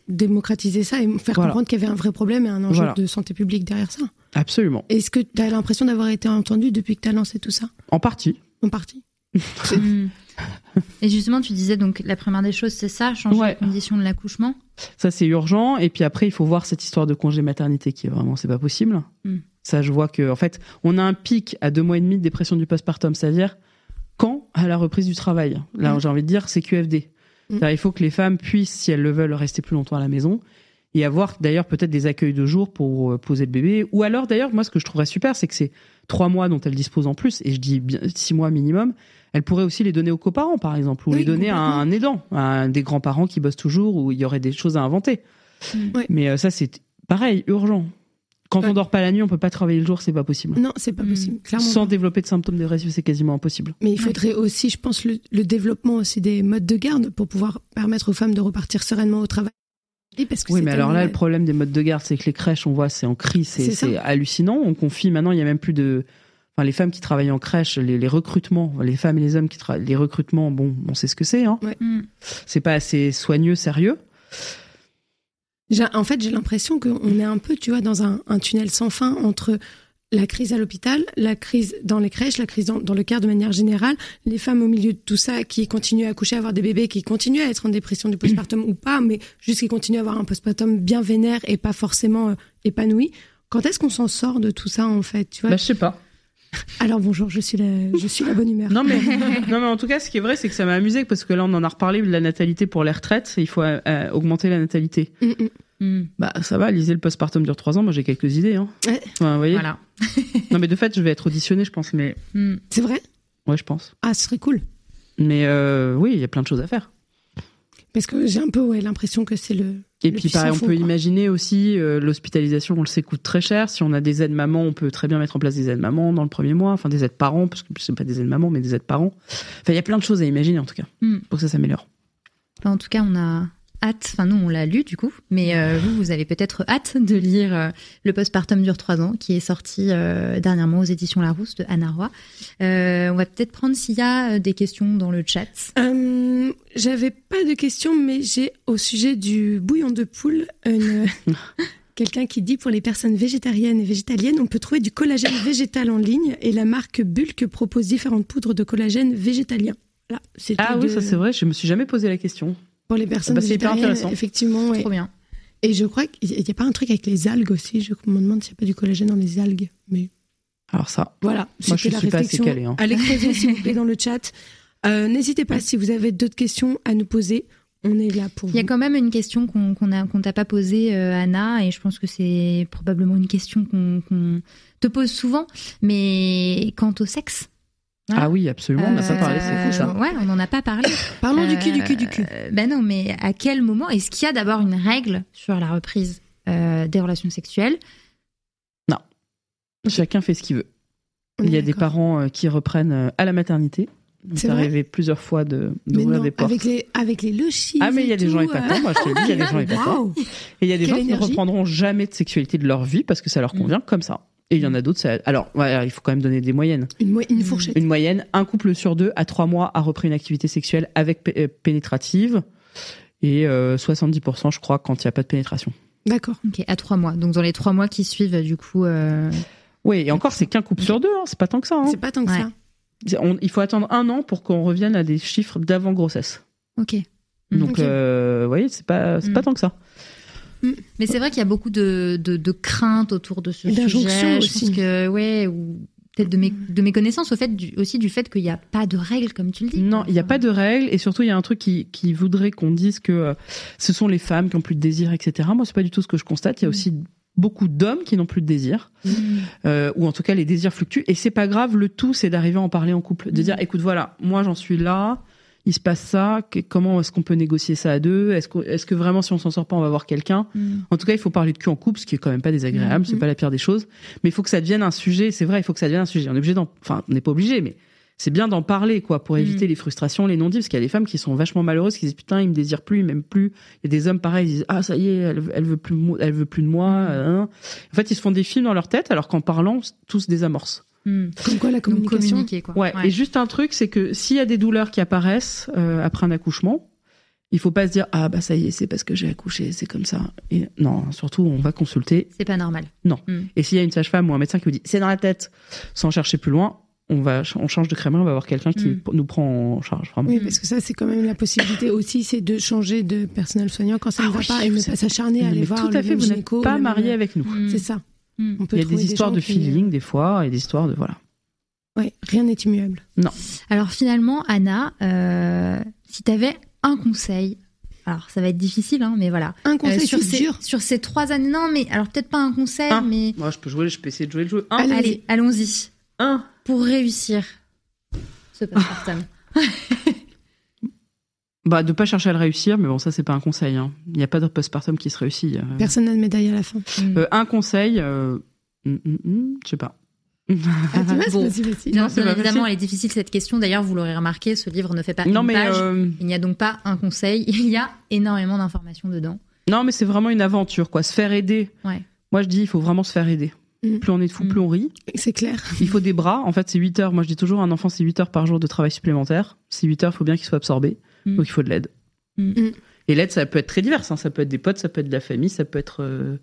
démocratiser ça et faire Voilà. comprendre qu'il y avait un vrai problème et un enjeu Voilà. de santé publique derrière ça. Absolument. Est-ce que tu as l'impression d'avoir été entendu depuis que tu as lancé tout ça? En partie. En partie. Mm. Et justement, tu disais donc la première des choses, c'est ça, changer Ouais. les conditions de l'accouchement? Ça, c'est urgent. Et puis après, il faut voir cette histoire de congé maternité qui est vraiment, c'est pas possible. Mm. Ça, je vois que, en fait, on a un pic à deux mois et demi de dépression du postpartum, c'est-à-dire quand à la reprise du travail. Là, Mm. j'ai envie de dire, c'est QFD. C'est-à-dire, Il faut que les femmes puissent, si elles le veulent, rester plus longtemps à la maison et avoir d'ailleurs peut-être des accueils de jour pour euh, poser le bébé. Ou alors, d'ailleurs, moi, ce que je trouverais super, c'est que c'est trois mois dont elles disposent en plus, et je dis six mois minimum. Elles pourraient aussi les donner aux coparents, par exemple, ou Oui, les donner à un aidant, à un des grands-parents qui bossent toujours, où il y aurait des choses à inventer. Mm. Mais euh, ça, c'est pareil, urgent. Quand Ouais. on dort pas la nuit, on peut pas travailler le jour, c'est pas possible. Non, c'est pas possible. Clairement. Sans pas. développer de symptômes dépressifs, c'est quasiment impossible. Mais il faudrait aussi, je pense, le, le développement aussi des modes de garde pour pouvoir permettre aux femmes de repartir sereinement au travail. Et parce que Oui, mais alors là, le problème des modes de garde, c'est que les crèches, on voit, c'est en crise, c'est hallucinant. On confie maintenant, il y a même plus de. Enfin, les femmes qui travaillent en crèche, les, les recrutements, les femmes et les hommes qui travaillent, les recrutements, bon, on sait ce que c'est, hein. Mm. C'est pas assez soigneux, sérieux. En fait, j'ai l'impression qu'on est un peu, tu vois, dans un, un tunnel sans fin entre la crise à l'hôpital, la crise dans les crèches, la crise dans, le care de manière générale, les femmes au milieu de tout ça qui continuent à accoucher, à avoir des bébés, qui continuent à être en dépression du postpartum ou pas, mais juste qui continuent à avoir un postpartum bien vénère et pas forcément euh, épanoui. Quand est-ce qu'on s'en sort de tout ça, en fait, tu vois? Bah, je sais pas. Alors bonjour, je suis la, je suis la bonne humeur. Non mais, non, mais en tout cas, ce qui est vrai, c'est que ça m'a amusé parce que là, on en a reparlé de la natalité pour les retraites. Il faut euh, euh, augmenter la natalité. Mm, mm. Mm. Bah, ça va, lisez le postpartum dure trois ans. Moi, j'ai quelques idées, hein. Ouais. Enfin, vous voyez. Voilà. Non, mais de fait, je vais être auditionnée, je pense. Mais, Mm. C'est vrai? Ouais, je pense. Ah, ce serait cool. Mais, euh, oui, il y a plein de choses à faire. Parce que j'ai un peu ouais, l'impression que c'est le. Et puis, pareil, on peut quoi. imaginer aussi euh, l'hospitalisation, on le sait, coûte très cher. Si on a des aides mamans, on peut très bien mettre en place des aides mamans dans le premier mois, enfin des aides parents, parce que c'est pas des aides mamans, mais des aides parents. Enfin, il y a plein de choses à imaginer en tout cas, Mm. pour que ça s'améliore. Enfin, en tout cas, on a hâte, enfin nous on l'a lu du coup, mais euh, vous, vous avez peut-être hâte de lire euh, Le postpartum dure trois ans, qui est sorti euh, dernièrement aux éditions Larousse de Anna Roy. Euh, on va peut-être prendre s'il y a des questions dans le chat. Euh, J'avais pas de questions, mais j'ai au sujet du bouillon de poule une- quelqu'un qui dit pour les personnes végétariennes et végétaliennes, on peut trouver du collagène végétal en ligne et la marque Bulk propose différentes poudres de collagène végétalien. Ah oui, de- ça c'est vrai, je me suis jamais posé la question. Pour les personnes Bah, végétariennes, effectivement. ouais. Trop bien. Et je crois qu'il n'y a pas un truc avec les algues aussi. Je me demande s'il n'y a pas du collagène dans les algues. Mais Alors ça, voilà, Moi, je la suis pas assez calée, hein. Allez creuser s'il vous plaît dans le chat. Euh, N'hésitez pas si vous avez d'autres questions à nous poser. On est là pour Il y a vous. quand même une question qu'on qu'on t'a pas posée, euh, Anna, et je pense que c'est probablement une question qu'on qu'on te pose souvent, mais quant au sexe. Ah oui, absolument, on n'a pas Euh, parlé, c'est fou ça. Ouais, on n'en a pas parlé. Parlons du Euh, cul, du cul, du cul. Ben non, mais à quel moment est-ce qu'il y a d'abord une règle sur la reprise euh, des relations sexuelles? Chacun fait ce qu'il veut. Il y a des parents euh, qui reprennent euh, à la maternité. C'est arrivé plusieurs fois de d'ouvrir non, des portes. avec les, avec les lochis. Ah mais il y a des gens euh, épatants, moi je te le dis, il y a des gens épatants. Et il y a des Quelle gens qui ne reprendront jamais de sexualité de leur vie parce que ça leur Mm. convient comme ça. Et il y en a d'autres, ça... alors ouais, il faut quand même donner des moyennes. Une, mo- une fourchette. Une moyenne, un couple sur deux à trois mois a repris une activité sexuelle avec euh, pénétrative et euh, 70% je crois quand il n'y a pas de pénétration. D'accord. Ok, à trois mois. Donc dans les trois mois qui suivent, du coup. euh, Oui, et encore c'est qu'un couple sur deux, hein, c'est pas tant que ça. hein. C'est pas tant que Ouais. ça. On- il faut attendre un an pour qu'on revienne à des chiffres d'avant grossesse. Ok. Donc euh, vous voyez, c'est pas, c'est Mm. pas tant que ça. Mais c'est vrai qu'il y a beaucoup de, de, de craintes autour de ce sujet. Je aussi. pense que, ouais, ou peut-être de, mes, de mes connaissances au fait du- aussi du fait qu'il n'y a pas de règles, comme tu le dis. Non, il n'y a pas de règles et surtout il y a un truc qui, qui voudrait qu'on dise que euh, ce sont les femmes qui ont plus de désir, etc. Moi, c'est pas du tout ce que je constate. Il y a aussi beaucoup d'hommes qui n'ont plus de désir, Mm. euh, ou en tout cas les désirs fluctuent. Et c'est pas grave. Le tout, c'est d'arriver à en parler en couple, de Mm. dire, écoute, voilà, moi j'en suis là. Il se passe ça. que- comment est-ce qu'on peut négocier ça à deux? Est-ce que, vraiment, si on s'en sort pas, on va voir quelqu'un? Mm. En tout cas, il faut parler de cul en couple, ce qui est quand même pas désagréable. C'est Mhm. pas la pire des choses. Mais il faut que ça devienne un sujet. C'est vrai, il faut que ça devienne un sujet. On est obligé d'en, enfin, on n'est pas obligé, mais c'est bien d'en parler, quoi, pour éviter Mhm. les frustrations, les non-dits, parce qu'il y a des femmes qui sont vachement malheureuses, qui disent putain, il me désire plus, il m'aime plus. Il y a des hommes pareils, ils disent ah ça y est, elle, elle veut plus, elle veut plus de moi. Hein. En fait, ils se font des films dans leur tête, alors qu'en parlant, tous se désamorcent. Mm. Comme quoi la communication. quoi. Ouais. Et juste un truc, c'est que s'il y a des douleurs qui apparaissent euh, après un accouchement, il faut pas se dire ah bah ça y est, c'est parce que j'ai accouché, c'est comme ça. Et non, surtout on va consulter C'est pas normal. et s'il y a une sage-femme ou un médecin qui vous dit c'est dans la tête, sans chercher plus loin, on va on change de crémerie, on va avoir quelqu'un qui Mm. nous prend en charge vraiment. Oui, parce que ça, c'est quand même la possibilité aussi, c'est de changer de personnel soignant quand ça ne Ah va oui, pas et ne pas s'acharner à aller voir tout le à fait, même vous n'êtes pas le marié avec nous. C'est ça. Mm. On peut Il y a des histoires de qui- feeling des fois et des histoires de voilà. Ouais, rien n'est immuable. Alors finalement, Anna, euh, si tu avais un conseil, alors ça va être difficile, hein, mais voilà. Un Euh, conseil sur, c'est ces, dur. sur ces trois années, non, mais alors peut-être pas un conseil, Un. mais Moi je peux jouer, je peux essayer de jouer le jeu. Un, Allez. allez, allons-y. un. Pour réussir ce postpartum. Bah de pas chercher à le réussir, mais bon ça c'est pas un conseil. hein. Il n'y a pas de postpartum qui se réussit. euh. Personne n'a de médaille à la fin. Mm. Euh, un conseil, euh, hum, hum, je sais pas. Ah, Bon. Non, bien évidemment, elle est difficile cette question. D'ailleurs, vous l'aurez remarqué, ce livre ne fait pas non une mais page. euh, Il n'y a donc pas un conseil. Il y a énormément d'informations dedans. non mais c'est vraiment une aventure quoi. Se faire aider. Ouais. Moi je dis il faut vraiment se faire aider. Mm. Plus on est de fou, Mm. plus on rit. C'est clair. Il faut des bras. En fait, c'est 8 heures. Moi, je dis toujours, un enfant, c'est 8 heures par jour de travail supplémentaire. C'est 8 heures, il faut bien qu'il soit absorbé. Mm. Donc, il faut de l'aide. Mm. Mm. Et l'aide, ça peut être très divers. hein. Ça peut être des potes, ça peut être de la famille, ça peut être. euh,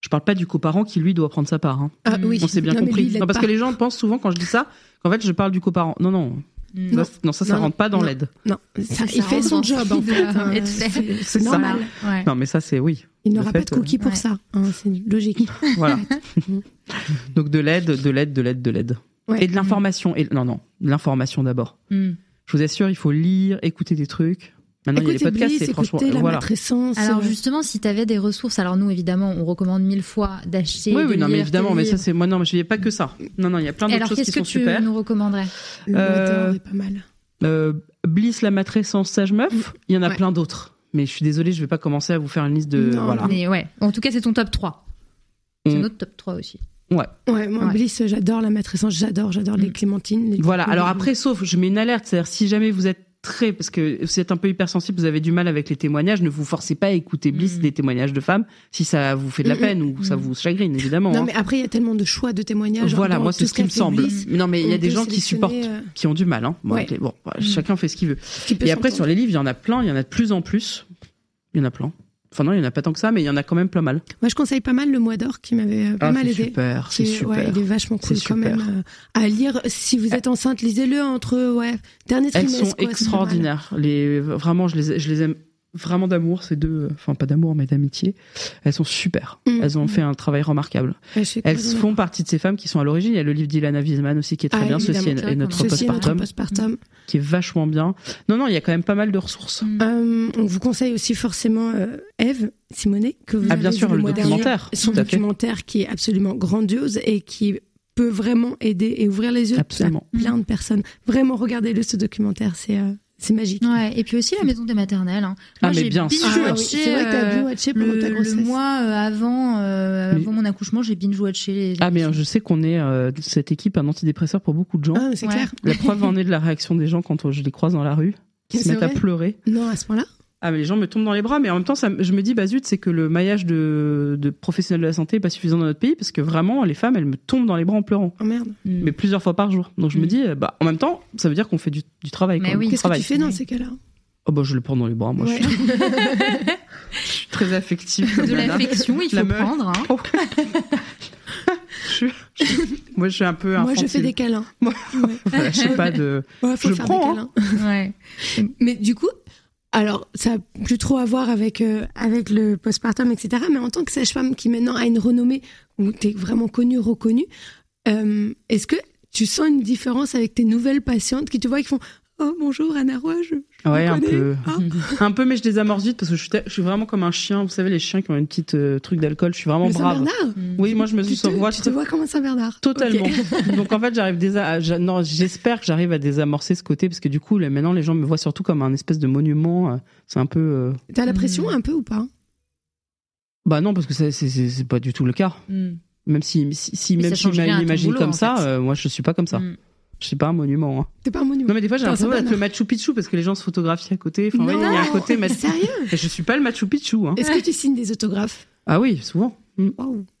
Je parle pas du coparent qui, lui, doit prendre sa part. hein. Ah oui. On s'est bien Non, compris. lui, non, parce pas. que les gens pensent souvent, quand je dis ça, qu'en fait, je parle du coparent. Non, non. Non, non, ça, ça Non, rentre pas dans l'aide. Non, Ça, ça, ça il fait son job en fait. hein. C'est- normal. Ouais. Non, mais ça, c'est oui. Il n'aura pas de cookies pour ouais. ça. hein, c'est logique. Voilà. Donc, de l'aide, de l'aide, de l'aide, de l'aide. Ouais. Et de l'information. Et... Non, non. L'information d'abord. Mm. Je vous assure, il faut lire, écouter des trucs. Maintenant, il y a les Écoutez podcasts, Bliss, c'est franchement. écoutez la voilà. matrescence. Alors justement, si tu avais des ressources, alors nous évidemment, on recommande mille fois d'acheter. Oui, oui, non, mais évidemment, mais ça, c'est moi, non, mais je n'y ai pas que ça. Non, non, il y a plein d'autres alors, choses qui qu'est-ce que sont tu super. nous recommanderais? Le euh, est pas mal. Euh, Bliss, la matrescence sage meuf, il y en a Ouais. plein d'autres. Mais je suis désolée, je vais pas commencer à vous faire une liste de. Non, voilà. Mais ouais, en tout cas, c'est ton top 3. C'est Mm. notre top 3 aussi. Ouais, moi, Ouais. Bliss, j'adore la matrescence, j'adore, j'adore les Mm. clémentines. les- Voilà. Alors après, sauf, je mets une alerte, c'est-à-dire si jamais vous êtes très, parce que vous êtes un peu hypersensible, vous avez du mal avec les témoignages, ne vous forcez pas à écouter Bliss Mm. des témoignages de femmes si ça vous fait de la peine ou ça Mm. vous chagrine, évidemment. Non, hein. mais après, il y a tellement de choix de témoignages. Voilà, moi tout c'est ce qui me semble. Bliss, non, mais il y a des gens qui supportent, euh, qui ont du mal. Hein. Bon, Ouais. Mm. chacun fait ce qu'il veut. ce qui peut Et après, sur les livres, il y en a plein, il y en a de plus en plus. Il y en a plein. Enfin, non, il y en a pas tant que ça, mais il y en a quand même pas mal. Moi, je conseille pas mal le Mois d'Or qui m'avait euh, pas Ah, mal aidé. super, c'est super. Ouais, il est vachement cool quand même euh, à lire. Si vous êtes enceinte, lisez-le entre ouais dernier Elles trimestre. sont quoi, pas mal. extraordinaires. Les, vraiment, je les, je les aime vraiment d'amour, ces deux, enfin pas d'amour, mais d'amitié. Elles sont super. Mm. Elles ont fait un travail remarquable. Elles font partie de ces femmes qui sont à l'origine. Il y a le livre d'Ilana Wiesman aussi qui est très Ah, bien, Ceci est, est notre Ceci Ceci est notre postpartum, postpartum. qui est vachement bien. Non, non, il y a quand même pas mal de ressources. Euh, on vous conseille aussi forcément euh, Eve Simonet que vous Ah, avez bien vu sûr, le mois dernier. documentaire. Son documentaire qui est absolument grandiose et qui peut vraiment aider et ouvrir les yeux Absolument. à plein de personnes. Vraiment, regardez-le ce documentaire, c'est euh, c'est magique. Ouais, et puis aussi la maison des maternelles. hein. Ah, Moi, mais j'ai bien sûr. Ah oui, c'est vrai que t'as euh, bien watché pendant le, ta le grossesse. mois euh, avant, euh, Mais- avant mon accouchement, j'ai binge-watché les. Ah, mais euh, je sais qu'on est euh, cette équipe un antidépresseur pour beaucoup de gens. Ah, c'est Ouais. clair. La preuve en est de la réaction des gens quand je les croise dans la rue, qui se mettent à pleurer. Non, à ce point-là. Ah, mais les gens me tombent dans les bras, mais en même temps, ça, je me dis, bah zut, c'est que le maillage de, de professionnels de la santé est pas suffisant dans notre pays, parce que vraiment, les femmes, elles me tombent dans les bras en pleurant. Oh merde. Mm. Mais plusieurs fois par jour. Donc je me Mm. dis, euh, bah, en même temps, ça veut dire qu'on fait du, du travail. Mais oui. Qu'est-ce que travail. tu fais dans ces cas-là? Oh, bah, je le prends dans les bras, moi. Ouais. Je, suis, je suis très affective. De l'affection, il La faut meuf. prendre. hein. Oh. Je suis- je- moi, je suis un peu Moi, je fais infantile. des câlins. Voilà, je sais pas de. Ouais, faut Je faire prends, des hein. Ouais. Mais du coup, alors ça a plus trop à voir avec euh, avec le postpartum, etc. Mais en tant que sage-femme qui maintenant a une renommée où tu es vraiment connue, reconnue, euh, est-ce que tu sens une différence avec tes nouvelles patientes qui te voient qui font Oh bonjour Anna Roy, je, Ouais, un peu. Ah. Un peu, mais je désamorce vite parce que je suis, te- je suis vraiment comme un chien. Vous savez, les chiens qui ont une petite euh, truc d'alcool. Je suis vraiment Le brave. Saint-Bernard. Oui, moi, je me tu suis te, vois tu te vois comme un Saint-Bernard Totalement. Donc en fait, j'arrive déjà. j'a- Non, j'espère que j'arrive à désamorcer ce côté parce que du coup, là, maintenant, les gens me voient surtout comme un espèce de monument. euh, C'est un peu. euh, T'as la pression Mm. un peu ou pas? Bah non, parce que c'est pas du tout le cas. Mm. Même si, si, si même si ton m'imagine comme en ça, euh, moi je suis pas comme ça. Mm. Je suis pas un monument. hein. T'es pas un monument. Non mais des fois j'ai l'impression d'être le. Machu Picchu parce que les gens se photographient à côté. Enfin, ouais, il y a un côté. Machu- Sérieux Mais je suis pas le Machu Picchu. Hein. Est-ce que tu signes des autographes? Ah oui, souvent. Mm.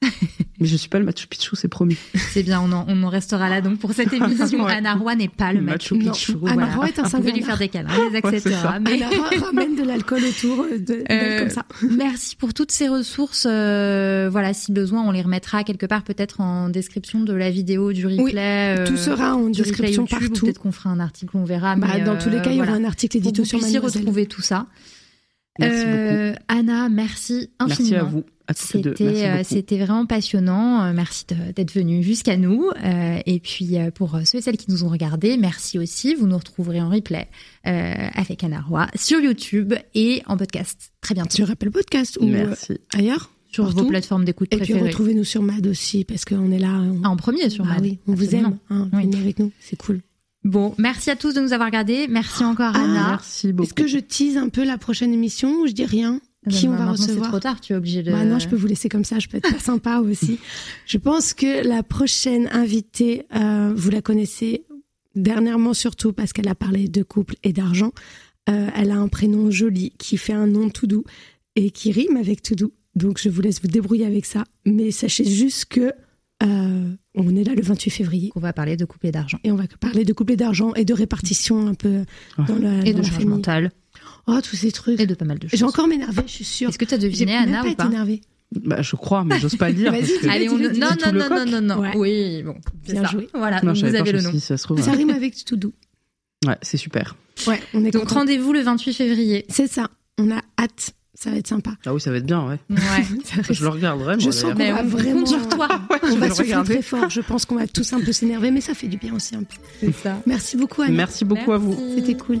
Mais je suis pas le Machu Picchu, c'est promis. C'est bien, on en, on en restera là donc pour cette émission. Ouais. Anna Roy n'est pas le Machu Picchu. Picchu. Anna Roy est un Vous pouvez lui faire des câlins, les Ouais, ça. mais Anna Roy ramène de l'alcool autour euh, de, Euh, comme ça. Merci pour toutes ces ressources. euh, voilà, si besoin, on les remettra quelque part, peut-être en description de la vidéo, du replay. euh, Tout sera en description YouTube, ou partout. Peut-être qu'on fera un article, on verra. Bah, mais, dans tous les cas, il y aura voilà. un article édito vous sur Mademoiselle. retrouver tout ça. Merci Euh, Anna, merci beaucoup. infiniment. Merci à vous. C'était Merci euh, c'était vraiment passionnant. Euh, Merci d'être venu jusqu'à nous. Euh, et puis pour ceux et celles qui nous ont regardés, merci aussi. Vous nous retrouverez en replay euh, avec Anna Roy sur YouTube et en podcast très bientôt Sur Apple Podcast ou Merci. ailleurs? sur partout. vos plateformes d'écoute Et puis préférées. retrouvez-nous sur Mad aussi, parce qu'on est là. on- Ah, en premier sur Ah Mad. oui, on vous aime. Hein, Oui. Venez avec nous, c'est cool. Bon, merci à tous de nous avoir regardés. Merci encore Ah, Anna. Merci beaucoup. Est-ce que je tease un peu la prochaine émission ou je dis rien? Qui Euh, on va maintenant, C'est recevoir trop tard, tu es obligé de. Bah non, je peux vous laisser comme ça, je peux être pas sympa aussi. Je pense que la prochaine invitée, euh, vous la connaissez dernièrement surtout parce qu'elle a parlé de couple et d'argent. Euh, elle a un prénom joli qui fait un nom tout doux et qui rime avec tout doux. Donc je vous laisse vous débrouiller avec ça. Mais sachez juste que euh, on est là le 28 février On va parler de couple et d'argent. et on va parler de couple et d'argent et de répartition un peu dans, le, Et dans de la charge famille. mentale. Oh, tous ces trucs. Et de pas mal de choses. J'ai encore m'énerver, je suis sûre. Est-ce que tu as J'ai deviné même Anna pas ou été pas énervée. Bah, je crois, mais j'ose pas le dire. Vas-y, parce que-. Allez, on... non, non, non, non, non, non. Ouais. Oui, bon. Bien ça. joué. Voilà, Non, donc vous avez pas, le nom. dit, ça se trouve. Ça rime avec tout doux. Ouais, c'est super. Ouais, on est Donc rendez-vous le 28 février. C'est ça. On a hâte. Ça va être sympa. Ah oui, ça va être bien, ouais. Ouais. Je le regarderai, moi. Je sens qu'on va vraiment. sur toi. On je va souffler très fort. Je pense qu'on va tous un peu s'énerver, mais ça fait du bien aussi un peu. C'est ça. Merci beaucoup, Anna. Merci beaucoup à vous. C'était cool.